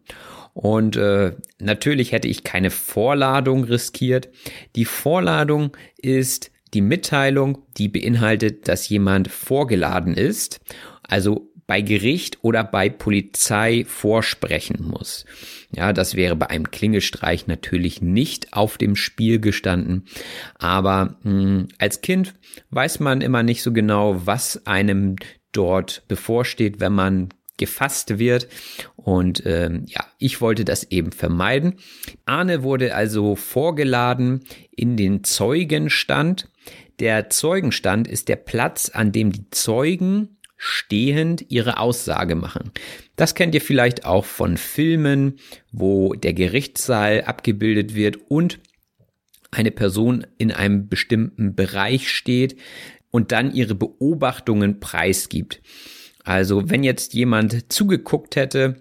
Und äh, natürlich hätte ich keine Vorladung riskiert. Die Vorladung ist die Mitteilung, die beinhaltet, dass jemand vorgeladen ist. Also bei Gericht oder bei Polizei vorsprechen muss. Ja, das wäre bei einem Klingelstreich natürlich nicht auf dem Spiel gestanden. Aber mh, hm, als Kind weiß man immer nicht so genau, was einem dort bevorsteht, wenn man gefasst wird. Und ähm, ja, ich wollte das eben vermeiden. Arne wurde also vorgeladen in den Zeugenstand. Der Zeugenstand ist der Platz, an dem die Zeugen stehend ihre Aussage machen. Das kennt ihr vielleicht auch von Filmen, wo der Gerichtssaal abgebildet wird und eine Person in einem bestimmten Bereich steht und dann ihre Beobachtungen preisgibt. Also wenn jetzt jemand zugeguckt hätte,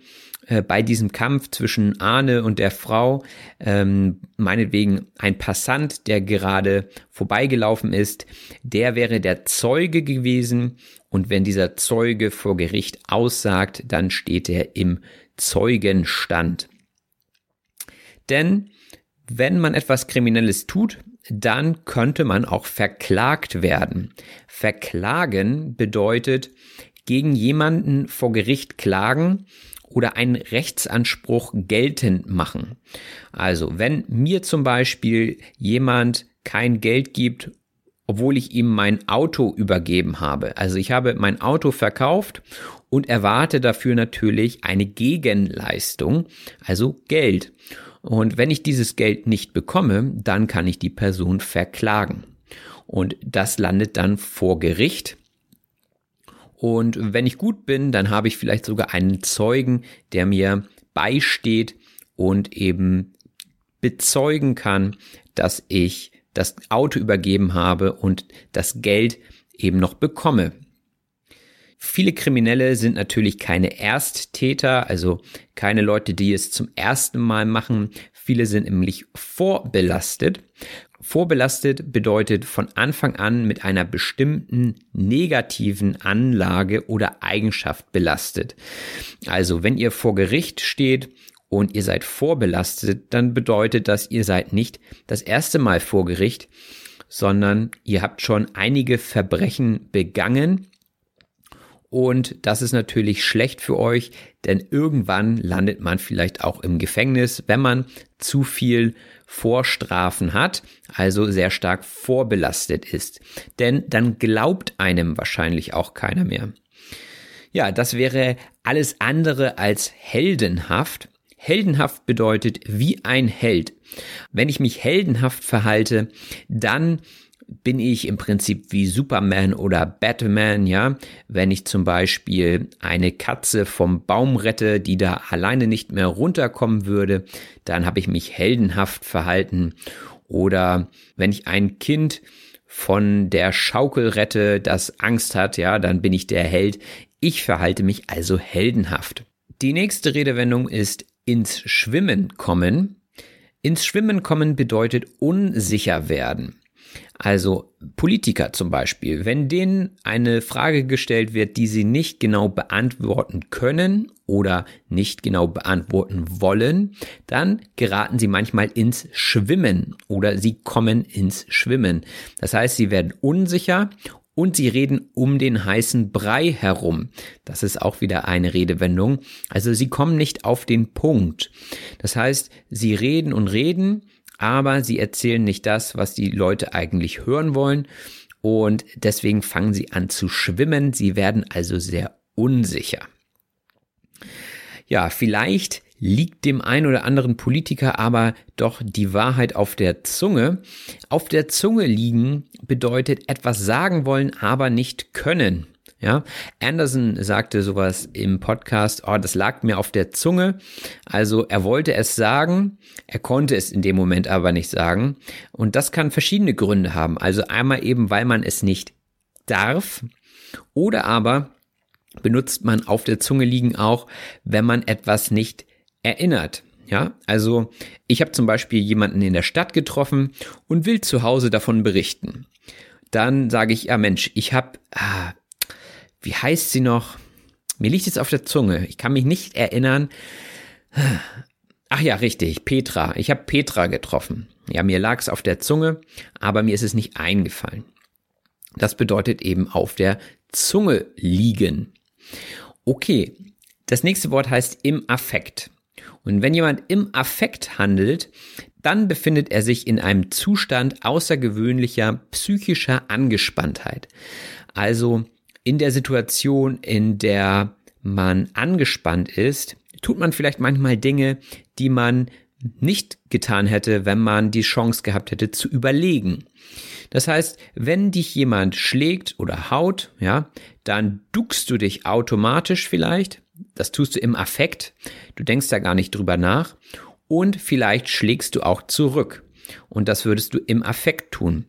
äh, bei diesem Kampf zwischen Arne und der Frau, ähm, meinetwegen ein Passant, der gerade vorbeigelaufen ist, der wäre der Zeuge gewesen und wenn dieser Zeuge vor Gericht aussagt, dann steht er im Zeugenstand. Denn wenn man etwas Kriminelles tut, dann könnte man auch verklagt werden. Verklagen bedeutet gegen jemanden vor Gericht klagen, oder einen Rechtsanspruch geltend machen. Also wenn mir zum Beispiel jemand kein Geld gibt, obwohl ich ihm mein Auto übergeben habe. Also ich habe mein Auto verkauft und erwarte dafür natürlich eine Gegenleistung, also Geld. Und wenn ich dieses Geld nicht bekomme, dann kann ich die Person verklagen. Und das landet dann vor Gericht. Und wenn ich gut bin, dann habe ich vielleicht sogar einen Zeugen, der mir beisteht und eben bezeugen kann, dass ich das Auto übergeben habe und das Geld eben noch bekomme. Viele Kriminelle sind natürlich keine Ersttäter, also keine Leute, die es zum ersten Mal machen. Viele sind nämlich vorbelastet. Vorbelastet bedeutet von Anfang an mit einer bestimmten negativen Anlage oder Eigenschaft belastet. Also wenn ihr vor Gericht steht und ihr seid vorbelastet, dann bedeutet das, ihr seid nicht das erste Mal vor Gericht, sondern ihr habt schon einige Verbrechen begangen und das ist natürlich schlecht für euch, denn irgendwann landet man vielleicht auch im Gefängnis, wenn man zu viel Vorstrafen hat, also sehr stark vorbelastet ist. Denn dann glaubt einem wahrscheinlich auch keiner mehr. Ja, das wäre alles andere als heldenhaft. Heldenhaft bedeutet wie ein Held. Wenn ich mich heldenhaft verhalte, dann bin ich im Prinzip wie Superman oder Batman, ja. Wenn ich zum Beispiel eine Katze vom Baum rette, die da alleine nicht mehr runterkommen würde, dann habe ich mich heldenhaft verhalten. Oder wenn ich ein Kind von der Schaukel rette, das Angst hat, ja, dann bin ich der Held. Ich verhalte mich also heldenhaft. Die nächste Redewendung ist ins Schwimmen kommen. Ins Schwimmen kommen bedeutet unsicher werden. Also Politiker zum Beispiel, wenn denen eine Frage gestellt wird, die sie nicht genau beantworten können oder nicht genau beantworten wollen, dann geraten sie manchmal ins Schwimmen oder sie kommen ins Schwimmen. Das heißt, sie werden unsicher und sie reden um den heißen Brei herum. Das ist auch wieder eine Redewendung. Also sie kommen nicht auf den Punkt. Das heißt, sie reden und reden aber sie erzählen nicht das, was die Leute eigentlich hören wollen und deswegen fangen sie an zu schwimmen, sie werden also sehr unsicher. Ja, vielleicht liegt dem einen oder anderen Politiker aber doch die Wahrheit auf der Zunge. Auf der Zunge liegen bedeutet etwas sagen wollen, aber nicht können. Ja, Anderson sagte sowas im Podcast, oh, das lag mir auf der Zunge. Also er wollte es sagen, er konnte es in dem Moment aber nicht sagen. Und das kann verschiedene Gründe haben. Also einmal eben, weil man es nicht darf oder aber benutzt man auf der Zunge liegen auch, wenn man etwas nicht erinnert. Ja, also ich habe zum Beispiel jemanden in der Stadt getroffen und will zu Hause davon berichten. Dann sage ich, ja Mensch, ich habe ah, wie heißt sie noch? Mir liegt es auf der Zunge. Ich kann mich nicht erinnern. Ach ja, richtig, Petra. Ich habe Petra getroffen. Ja, mir lag es auf der Zunge, aber mir ist es nicht eingefallen. Das bedeutet eben auf der Zunge liegen. Okay, das nächste Wort heißt im Affekt. Und wenn jemand im Affekt handelt, dann befindet er sich in einem Zustand außergewöhnlicher psychischer Angespanntheit. Also in der Situation, in der man angespannt ist, tut man vielleicht manchmal Dinge, die man nicht getan hätte, wenn man die Chance gehabt hätte zu überlegen. Das heißt, wenn dich jemand schlägt oder haut, ja, dann duckst du dich automatisch vielleicht. Das tust du im Affekt. Du denkst da gar nicht drüber nach. Und vielleicht schlägst du auch zurück. Und das würdest du im Affekt tun.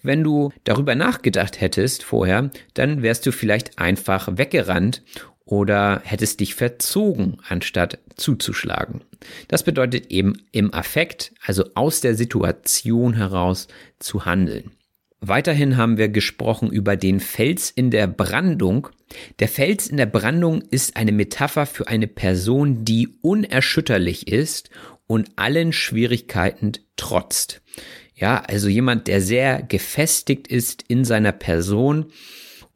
Wenn du darüber nachgedacht hättest vorher, dann wärst du vielleicht einfach weggerannt oder hättest dich verzogen, anstatt zuzuschlagen. Das bedeutet eben im Affekt, also aus der Situation heraus zu handeln. Weiterhin haben wir gesprochen über den Fels in der Brandung. Der Fels in der Brandung ist eine Metapher für eine Person, die unerschütterlich ist und allen Schwierigkeiten trotzt. Ja, also jemand, der sehr gefestigt ist in seiner Person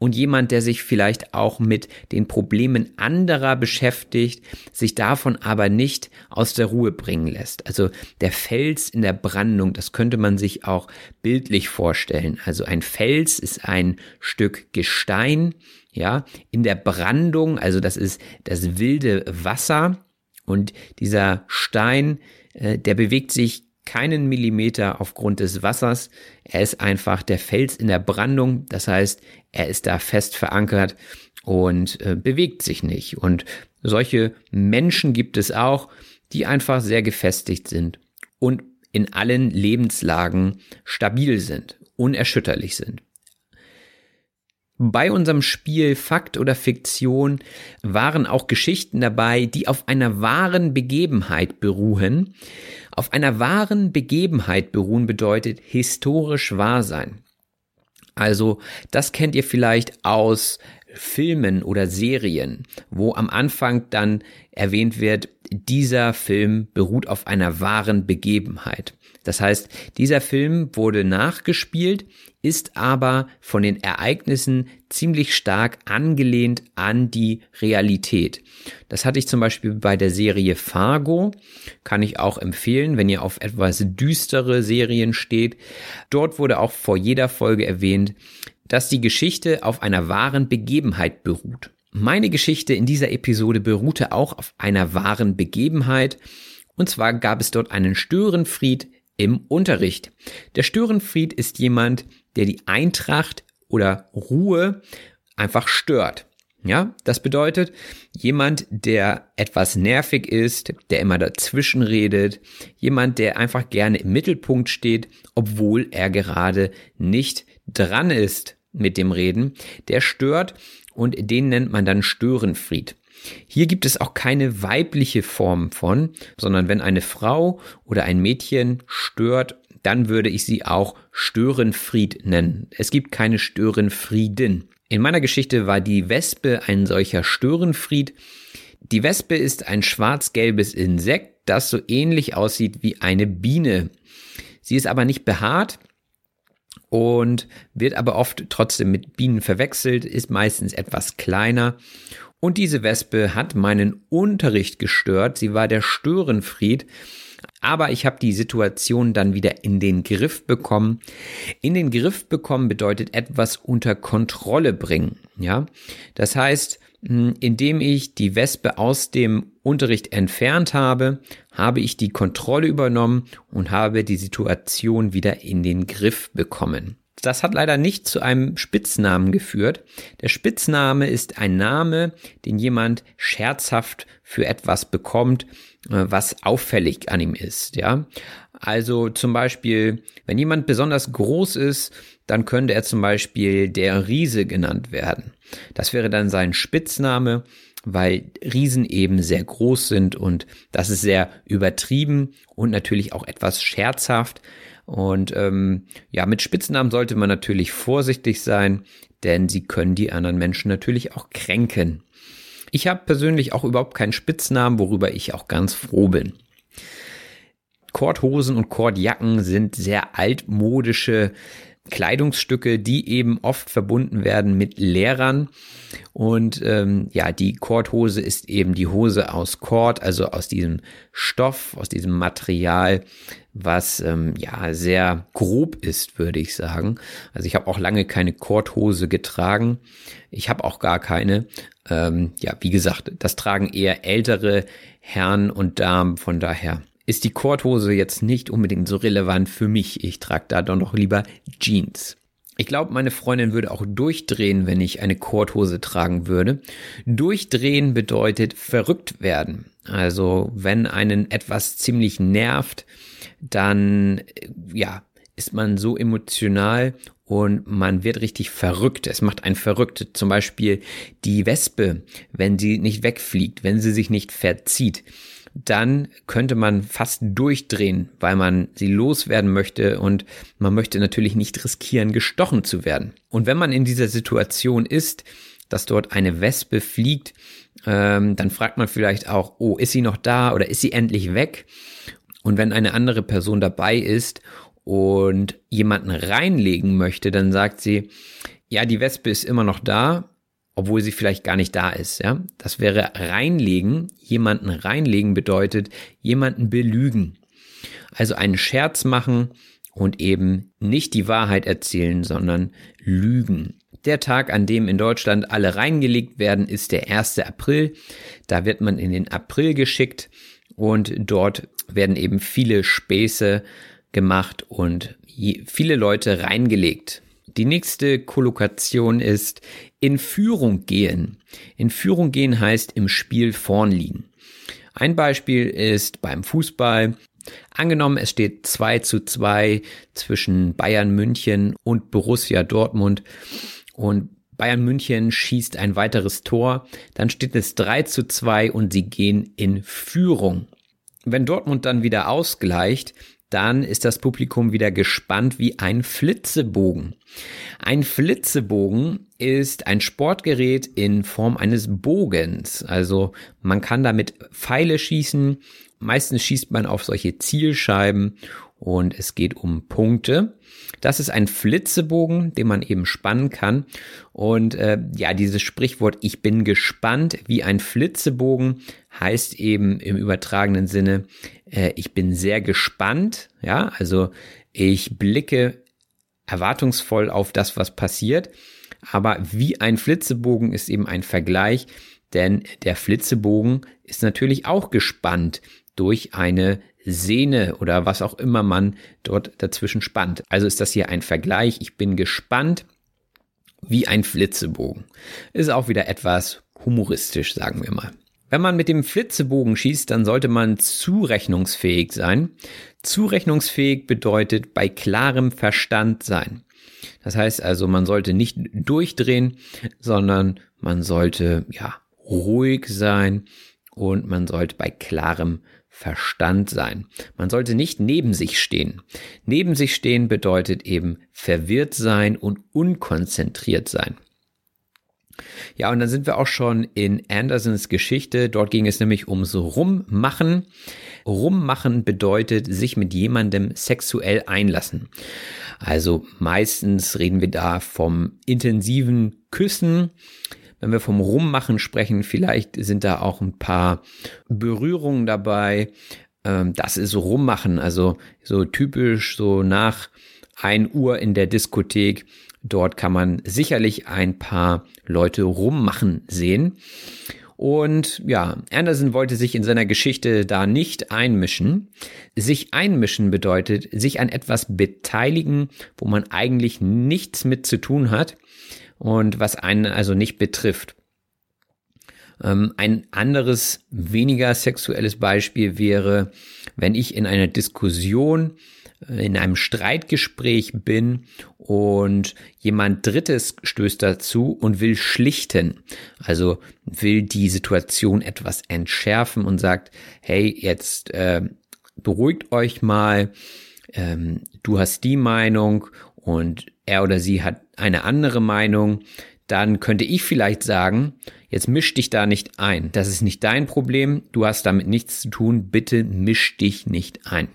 und jemand, der sich vielleicht auch mit den Problemen anderer beschäftigt, sich davon aber nicht aus der Ruhe bringen lässt. Also der Fels in der Brandung, das könnte man sich auch bildlich vorstellen. Also ein Fels ist ein Stück Gestein, ja, in der Brandung, also das ist das wilde Wasser und dieser Stein, äh, der bewegt sich keinen Millimeter aufgrund des Wassers. Er ist einfach der Fels in der Brandung. Das heißt, er ist da fest verankert und äh, bewegt sich nicht. Und solche Menschen gibt es auch, die einfach sehr gefestigt sind und in allen Lebenslagen stabil sind, unerschütterlich sind. Bei unserem Spiel Fakt oder Fiktion waren auch Geschichten dabei, die auf einer wahren Begebenheit beruhen. Auf einer wahren Begebenheit beruhen bedeutet historisch wahr sein. Also das kennt ihr vielleicht aus Filmen oder Serien, wo am Anfang dann erwähnt wird, dieser Film beruht auf einer wahren Begebenheit. Das heißt, dieser Film wurde nachgespielt, ist aber von den Ereignissen ziemlich stark angelehnt an die Realität. Das hatte ich zum Beispiel bei der Serie Fargo, kann ich auch empfehlen, wenn ihr auf etwas düstere Serien steht. Dort wurde auch vor jeder Folge erwähnt, dass die Geschichte auf einer wahren Begebenheit beruht. Meine Geschichte in dieser Episode beruhte auch auf einer wahren Begebenheit. Und zwar gab es dort einen Störenfried im Unterricht. Der Störenfried ist jemand, der die Eintracht oder Ruhe einfach stört. Ja, das bedeutet, jemand, der etwas nervig ist, der immer dazwischen redet, jemand, der einfach gerne im Mittelpunkt steht, obwohl er gerade nicht dran ist mit dem Reden, der stört und den nennt man dann Störenfried. Hier gibt es auch keine weibliche Form von, sondern wenn eine Frau oder ein Mädchen stört, dann würde ich sie auch Störenfried nennen. Es gibt keine Störenfriedin. In meiner Geschichte war die Wespe ein solcher Störenfried. Die Wespe ist ein schwarz-gelbes Insekt, das so ähnlich aussieht wie eine Biene. Sie ist aber nicht behaart, und wird aber oft trotzdem mit Bienen verwechselt, ist meistens etwas kleiner. Und diese Wespe hat meinen Unterricht gestört. Sie war der Störenfried. Aber ich habe die Situation dann wieder in den Griff bekommen. In den Griff bekommen bedeutet etwas unter Kontrolle bringen. Ja, das heißt, hm, indem ich die Wespe aus dem Unterricht entfernt habe, habe ich die Kontrolle übernommen und habe die Situation wieder in den Griff bekommen. Das hat leider nicht zu einem Spitznamen geführt. Der Spitzname ist ein Name, den jemand scherzhaft für etwas bekommt, äh, was auffällig an ihm ist, ja. Also zum Beispiel, wenn jemand besonders groß ist, dann könnte er zum Beispiel der Riese genannt werden. Das wäre dann sein Spitzname, weil Riesen eben sehr groß sind und das ist sehr übertrieben und natürlich auch etwas scherzhaft. Und ähm, ja, mit Spitznamen sollte man natürlich vorsichtig sein, denn sie können die anderen Menschen natürlich auch kränken. Ich habe persönlich auch überhaupt keinen Spitznamen, worüber ich auch ganz froh bin. Kordhosen und Kordjacken sind sehr altmodische Kleidungsstücke, die eben oft verbunden werden mit Lehrern. Und ähm, ja, die Kordhose ist eben die Hose aus Kord, also aus diesem Stoff, aus diesem Material, was ähm, ja sehr grob ist, würde ich sagen. Also ich habe auch lange keine Kordhose getragen. Ich habe auch gar keine. Ähm, ja, wie gesagt, das tragen eher ältere Herren und Damen. Von daher ist die Korthose jetzt nicht unbedingt so relevant für mich. Ich trage da doch noch lieber Jeans. Ich glaube, meine Freundin würde auch durchdrehen, wenn ich eine Korthose tragen würde. Durchdrehen bedeutet verrückt werden. Also wenn einen etwas ziemlich nervt, dann ja, ist man so emotional und man wird richtig verrückt. Es macht einen verrückt. Zum Beispiel die Wespe, wenn sie nicht wegfliegt, wenn sie sich nicht verzieht dann könnte man fast durchdrehen, weil man sie loswerden möchte und man möchte natürlich nicht riskieren, gestochen zu werden. Und wenn man in dieser Situation ist, dass dort eine Wespe fliegt, ähm, dann fragt man vielleicht auch, oh, ist sie noch da oder ist sie endlich weg? Und wenn eine andere Person dabei ist und jemanden reinlegen möchte, dann sagt sie, ja, die Wespe ist immer noch da, obwohl sie vielleicht gar nicht da ist, ja. Das wäre reinlegen. Jemanden reinlegen bedeutet jemanden belügen. Also einen Scherz machen und eben nicht die Wahrheit erzählen, sondern lügen. Der Tag, an dem in Deutschland alle reingelegt werden, ist der 1. April. Da wird man in den April geschickt und dort werden eben viele Späße gemacht und viele Leute reingelegt. Die nächste Kollokation ist in Führung gehen. In Führung gehen heißt im Spiel vorn liegen. Ein Beispiel ist beim Fußball. Angenommen, es steht 2 zu 2 zwischen Bayern München und Borussia Dortmund und Bayern München schießt ein weiteres Tor, dann steht es 3 zu 2 und sie gehen in Führung. Wenn Dortmund dann wieder ausgleicht, dann ist das Publikum wieder gespannt wie ein Flitzebogen. Ein Flitzebogen ist ein Sportgerät in Form eines Bogens. Also man kann damit Pfeile schießen. Meistens schießt man auf solche Zielscheiben und es geht um Punkte. Das ist ein Flitzebogen, den man eben spannen kann. Und äh, ja, dieses Sprichwort, ich bin gespannt wie ein Flitzebogen, heißt eben im übertragenen Sinne, äh, ich bin sehr gespannt. Ja, also ich blicke erwartungsvoll auf das, was passiert. Aber wie ein Flitzebogen ist eben ein Vergleich, denn der Flitzebogen ist natürlich auch gespannt durch eine Sehne oder was auch immer man dort dazwischen spannt. Also ist das hier ein Vergleich. Ich bin gespannt wie ein Flitzebogen. Ist auch wieder etwas humoristisch, sagen wir mal. Wenn man mit dem Flitzebogen schießt, dann sollte man zurechnungsfähig sein. Zurechnungsfähig bedeutet bei klarem Verstand sein. Das heißt also, man sollte nicht durchdrehen, sondern man sollte ja ruhig sein und man sollte bei klarem Verstand sein. Man sollte nicht neben sich stehen. Neben sich stehen bedeutet eben verwirrt sein und unkonzentriert sein. Ja, und dann sind wir auch schon in Andersons Geschichte. Dort ging es nämlich ums Rummachen. Rummachen bedeutet sich mit jemandem sexuell einlassen. Also meistens reden wir da vom intensiven Küssen. Wenn wir vom Rummachen sprechen, vielleicht sind da auch ein paar Berührungen dabei. Ähm, das ist so Rummachen, also so typisch so nach ein Uhr in der Diskothek. Dort kann man sicherlich ein paar Leute rummachen sehen. Und ja, Anderson wollte sich in seiner Geschichte da nicht einmischen. Sich einmischen bedeutet, sich an etwas beteiligen, wo man eigentlich nichts mit zu tun hat und was einen also nicht betrifft. Ähm, ein anderes, weniger sexuelles Beispiel wäre, wenn ich in einer Diskussion, äh, in einem Streitgespräch bin und jemand Drittes stößt dazu und will schlichten, also will die Situation etwas entschärfen und sagt, hey, jetzt äh, beruhigt euch mal, ähm, du hast die Meinung und er oder sie hat eine andere Meinung, dann könnte ich vielleicht sagen, jetzt misch dich da nicht ein. Das ist nicht dein Problem, du hast damit nichts zu tun, bitte misch dich nicht ein.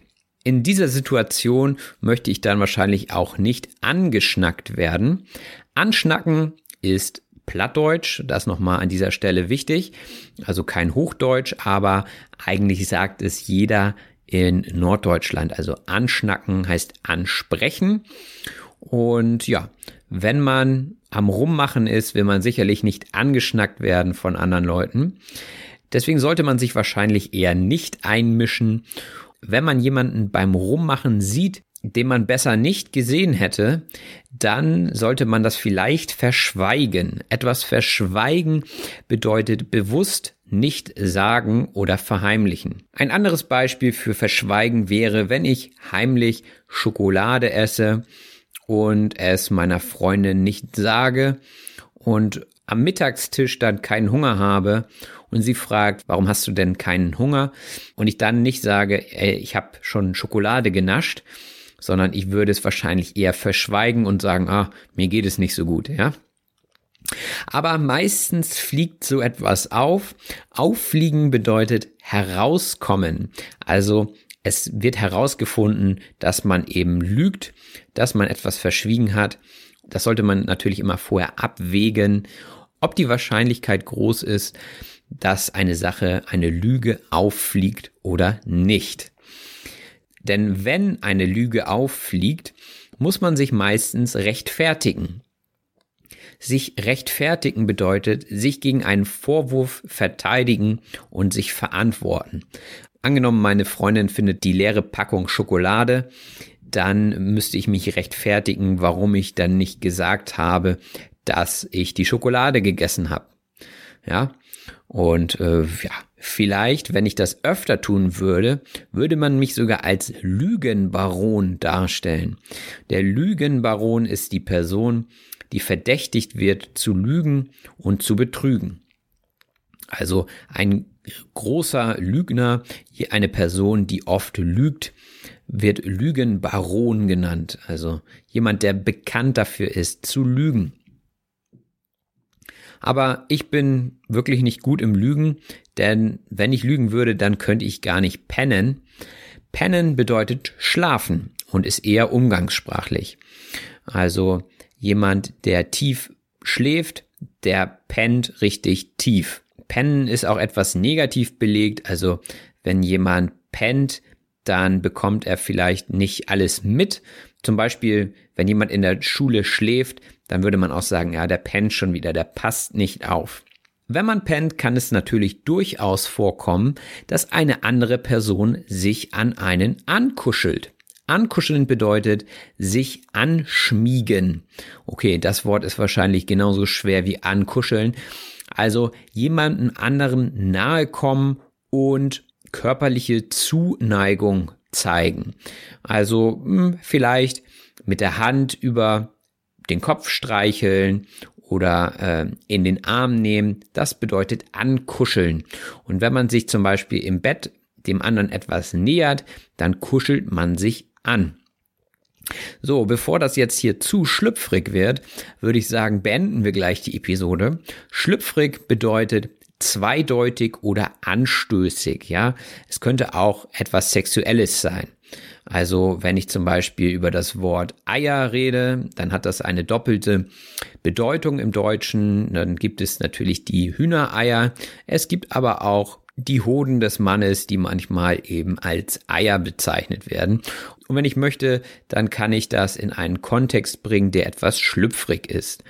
In dieser Situation möchte ich dann wahrscheinlich auch nicht angeschnackt werden. Anschnacken ist Plattdeutsch, das nochmal an dieser Stelle wichtig, also kein Hochdeutsch, aber eigentlich sagt es jeder in Norddeutschland. Also anschnacken heißt ansprechen. Und ja, wenn man am Rummachen ist, will man sicherlich nicht angeschnackt werden von anderen Leuten. Deswegen sollte man sich wahrscheinlich eher nicht einmischen. Wenn man jemanden beim Rummachen sieht, den man besser nicht gesehen hätte, dann sollte man das vielleicht verschweigen. Etwas verschweigen bedeutet bewusst nicht sagen oder verheimlichen. Ein anderes Beispiel für verschweigen wäre, wenn ich heimlich Schokolade esse und es meiner Freundin nicht sage und am Mittagstisch dann keinen Hunger habe und sie fragt, warum hast du denn keinen Hunger? Und ich dann nicht sage, ey, ich habe schon Schokolade genascht, sondern ich würde es wahrscheinlich eher verschweigen und sagen, ah, mir geht es nicht so gut, ja? Aber meistens fliegt so etwas auf. Auffliegen bedeutet herauskommen. Also es wird herausgefunden, dass man eben lügt, dass man etwas verschwiegen hat. Das sollte man natürlich immer vorher abwägen, ob die Wahrscheinlichkeit groß ist, dass eine Sache, eine Lüge auffliegt oder nicht. Denn wenn eine Lüge auffliegt, muss man sich meistens rechtfertigen. Sich rechtfertigen bedeutet, sich gegen einen Vorwurf verteidigen und sich verantworten. Angenommen, meine Freundin findet die leere Packung Schokolade, dann müsste ich mich rechtfertigen, warum ich dann nicht gesagt habe, dass ich die Schokolade gegessen habe. Ja, Und äh, ja, vielleicht, wenn ich das öfter tun würde, würde man mich sogar als Lügenbaron darstellen. Der Lügenbaron ist die Person, die verdächtigt wird zu lügen und zu betrügen. Also ein großer Lügner, eine Person, die oft lügt, wird Lügenbaron genannt. Also jemand, der bekannt dafür ist, zu lügen. Aber ich bin wirklich nicht gut im Lügen, denn wenn ich lügen würde, dann könnte ich gar nicht pennen. Pennen bedeutet schlafen und ist eher umgangssprachlich. Also jemand, der tief schläft, der pennt richtig tief. Pennen ist auch etwas negativ belegt, also wenn jemand pennt, dann bekommt er vielleicht nicht alles mit. Zum Beispiel, wenn jemand in der Schule schläft, dann würde man auch sagen, ja, der pennt schon wieder, der passt nicht auf. Wenn man pennt, kann es natürlich durchaus vorkommen, dass eine andere Person sich an einen ankuschelt. Ankuscheln bedeutet sich anschmiegen. Okay, das Wort ist wahrscheinlich genauso schwer wie ankuscheln. Also jemanden anderen nahe kommen und körperliche Zuneigung zeigen. Also mh, hm, vielleicht mit der Hand über den Kopf streicheln oder äh, in den Arm nehmen. Das bedeutet ankuscheln. Und wenn man sich zum Beispiel im Bett dem anderen etwas nähert, dann kuschelt man sich an. So, bevor das jetzt hier zu schlüpfrig wird, würde ich sagen, beenden wir gleich die Episode. Schlüpfrig bedeutet zweideutig oder anstößig, ja. Es könnte auch etwas Sexuelles sein. Also wenn ich zum Beispiel über das Wort Eier rede, dann hat das eine doppelte Bedeutung im Deutschen. Dann gibt es natürlich die Hühnereier. Es gibt aber auch die Hoden des Mannes, die manchmal eben als Eier bezeichnet werden. Und wenn ich möchte, dann kann ich das in einen Kontext bringen, der etwas schlüpfrig ist.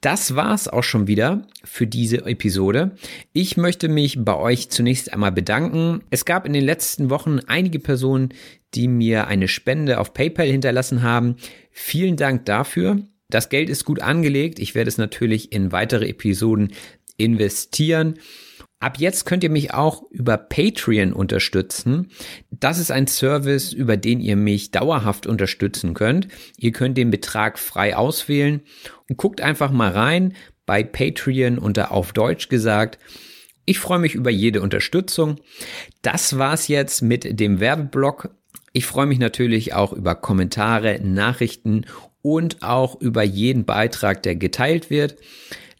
Das war's auch schon wieder für diese Episode. Ich möchte mich bei euch zunächst einmal bedanken. Es gab in den letzten Wochen einige Personen, die mir eine Spende auf PayPal hinterlassen haben. Vielen Dank dafür. Das Geld ist gut angelegt. Ich werde es natürlich in weitere Episoden investieren. Ab jetzt könnt ihr mich auch über Patreon unterstützen. Das ist ein Service, über den ihr mich dauerhaft unterstützen könnt. Ihr könnt den Betrag frei auswählen und guckt einfach mal rein bei Patreon unter auf Deutsch gesagt. Ich freue mich über jede Unterstützung. Das war's jetzt mit dem Werbeblock. Ich freue mich natürlich auch über Kommentare, Nachrichten und auch über jeden Beitrag, der geteilt wird.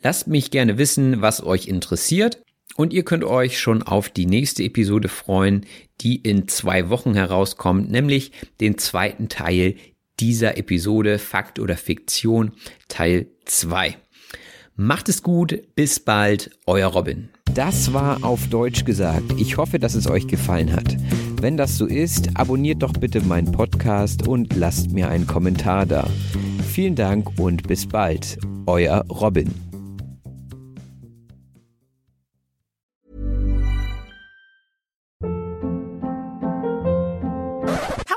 Lasst mich gerne wissen, was euch interessiert. Und ihr könnt euch schon auf die nächste Episode freuen, die in zwei Wochen herauskommt, nämlich den zweiten Teil dieser Episode Fakt oder Fiktion Teil 2. Macht es gut, bis bald, euer Robin. Das war auf Deutsch gesagt. Ich hoffe, dass es euch gefallen hat. Wenn das so ist, abonniert doch bitte meinen Podcast und lasst mir einen Kommentar da. Vielen Dank und bis bald, euer Robin.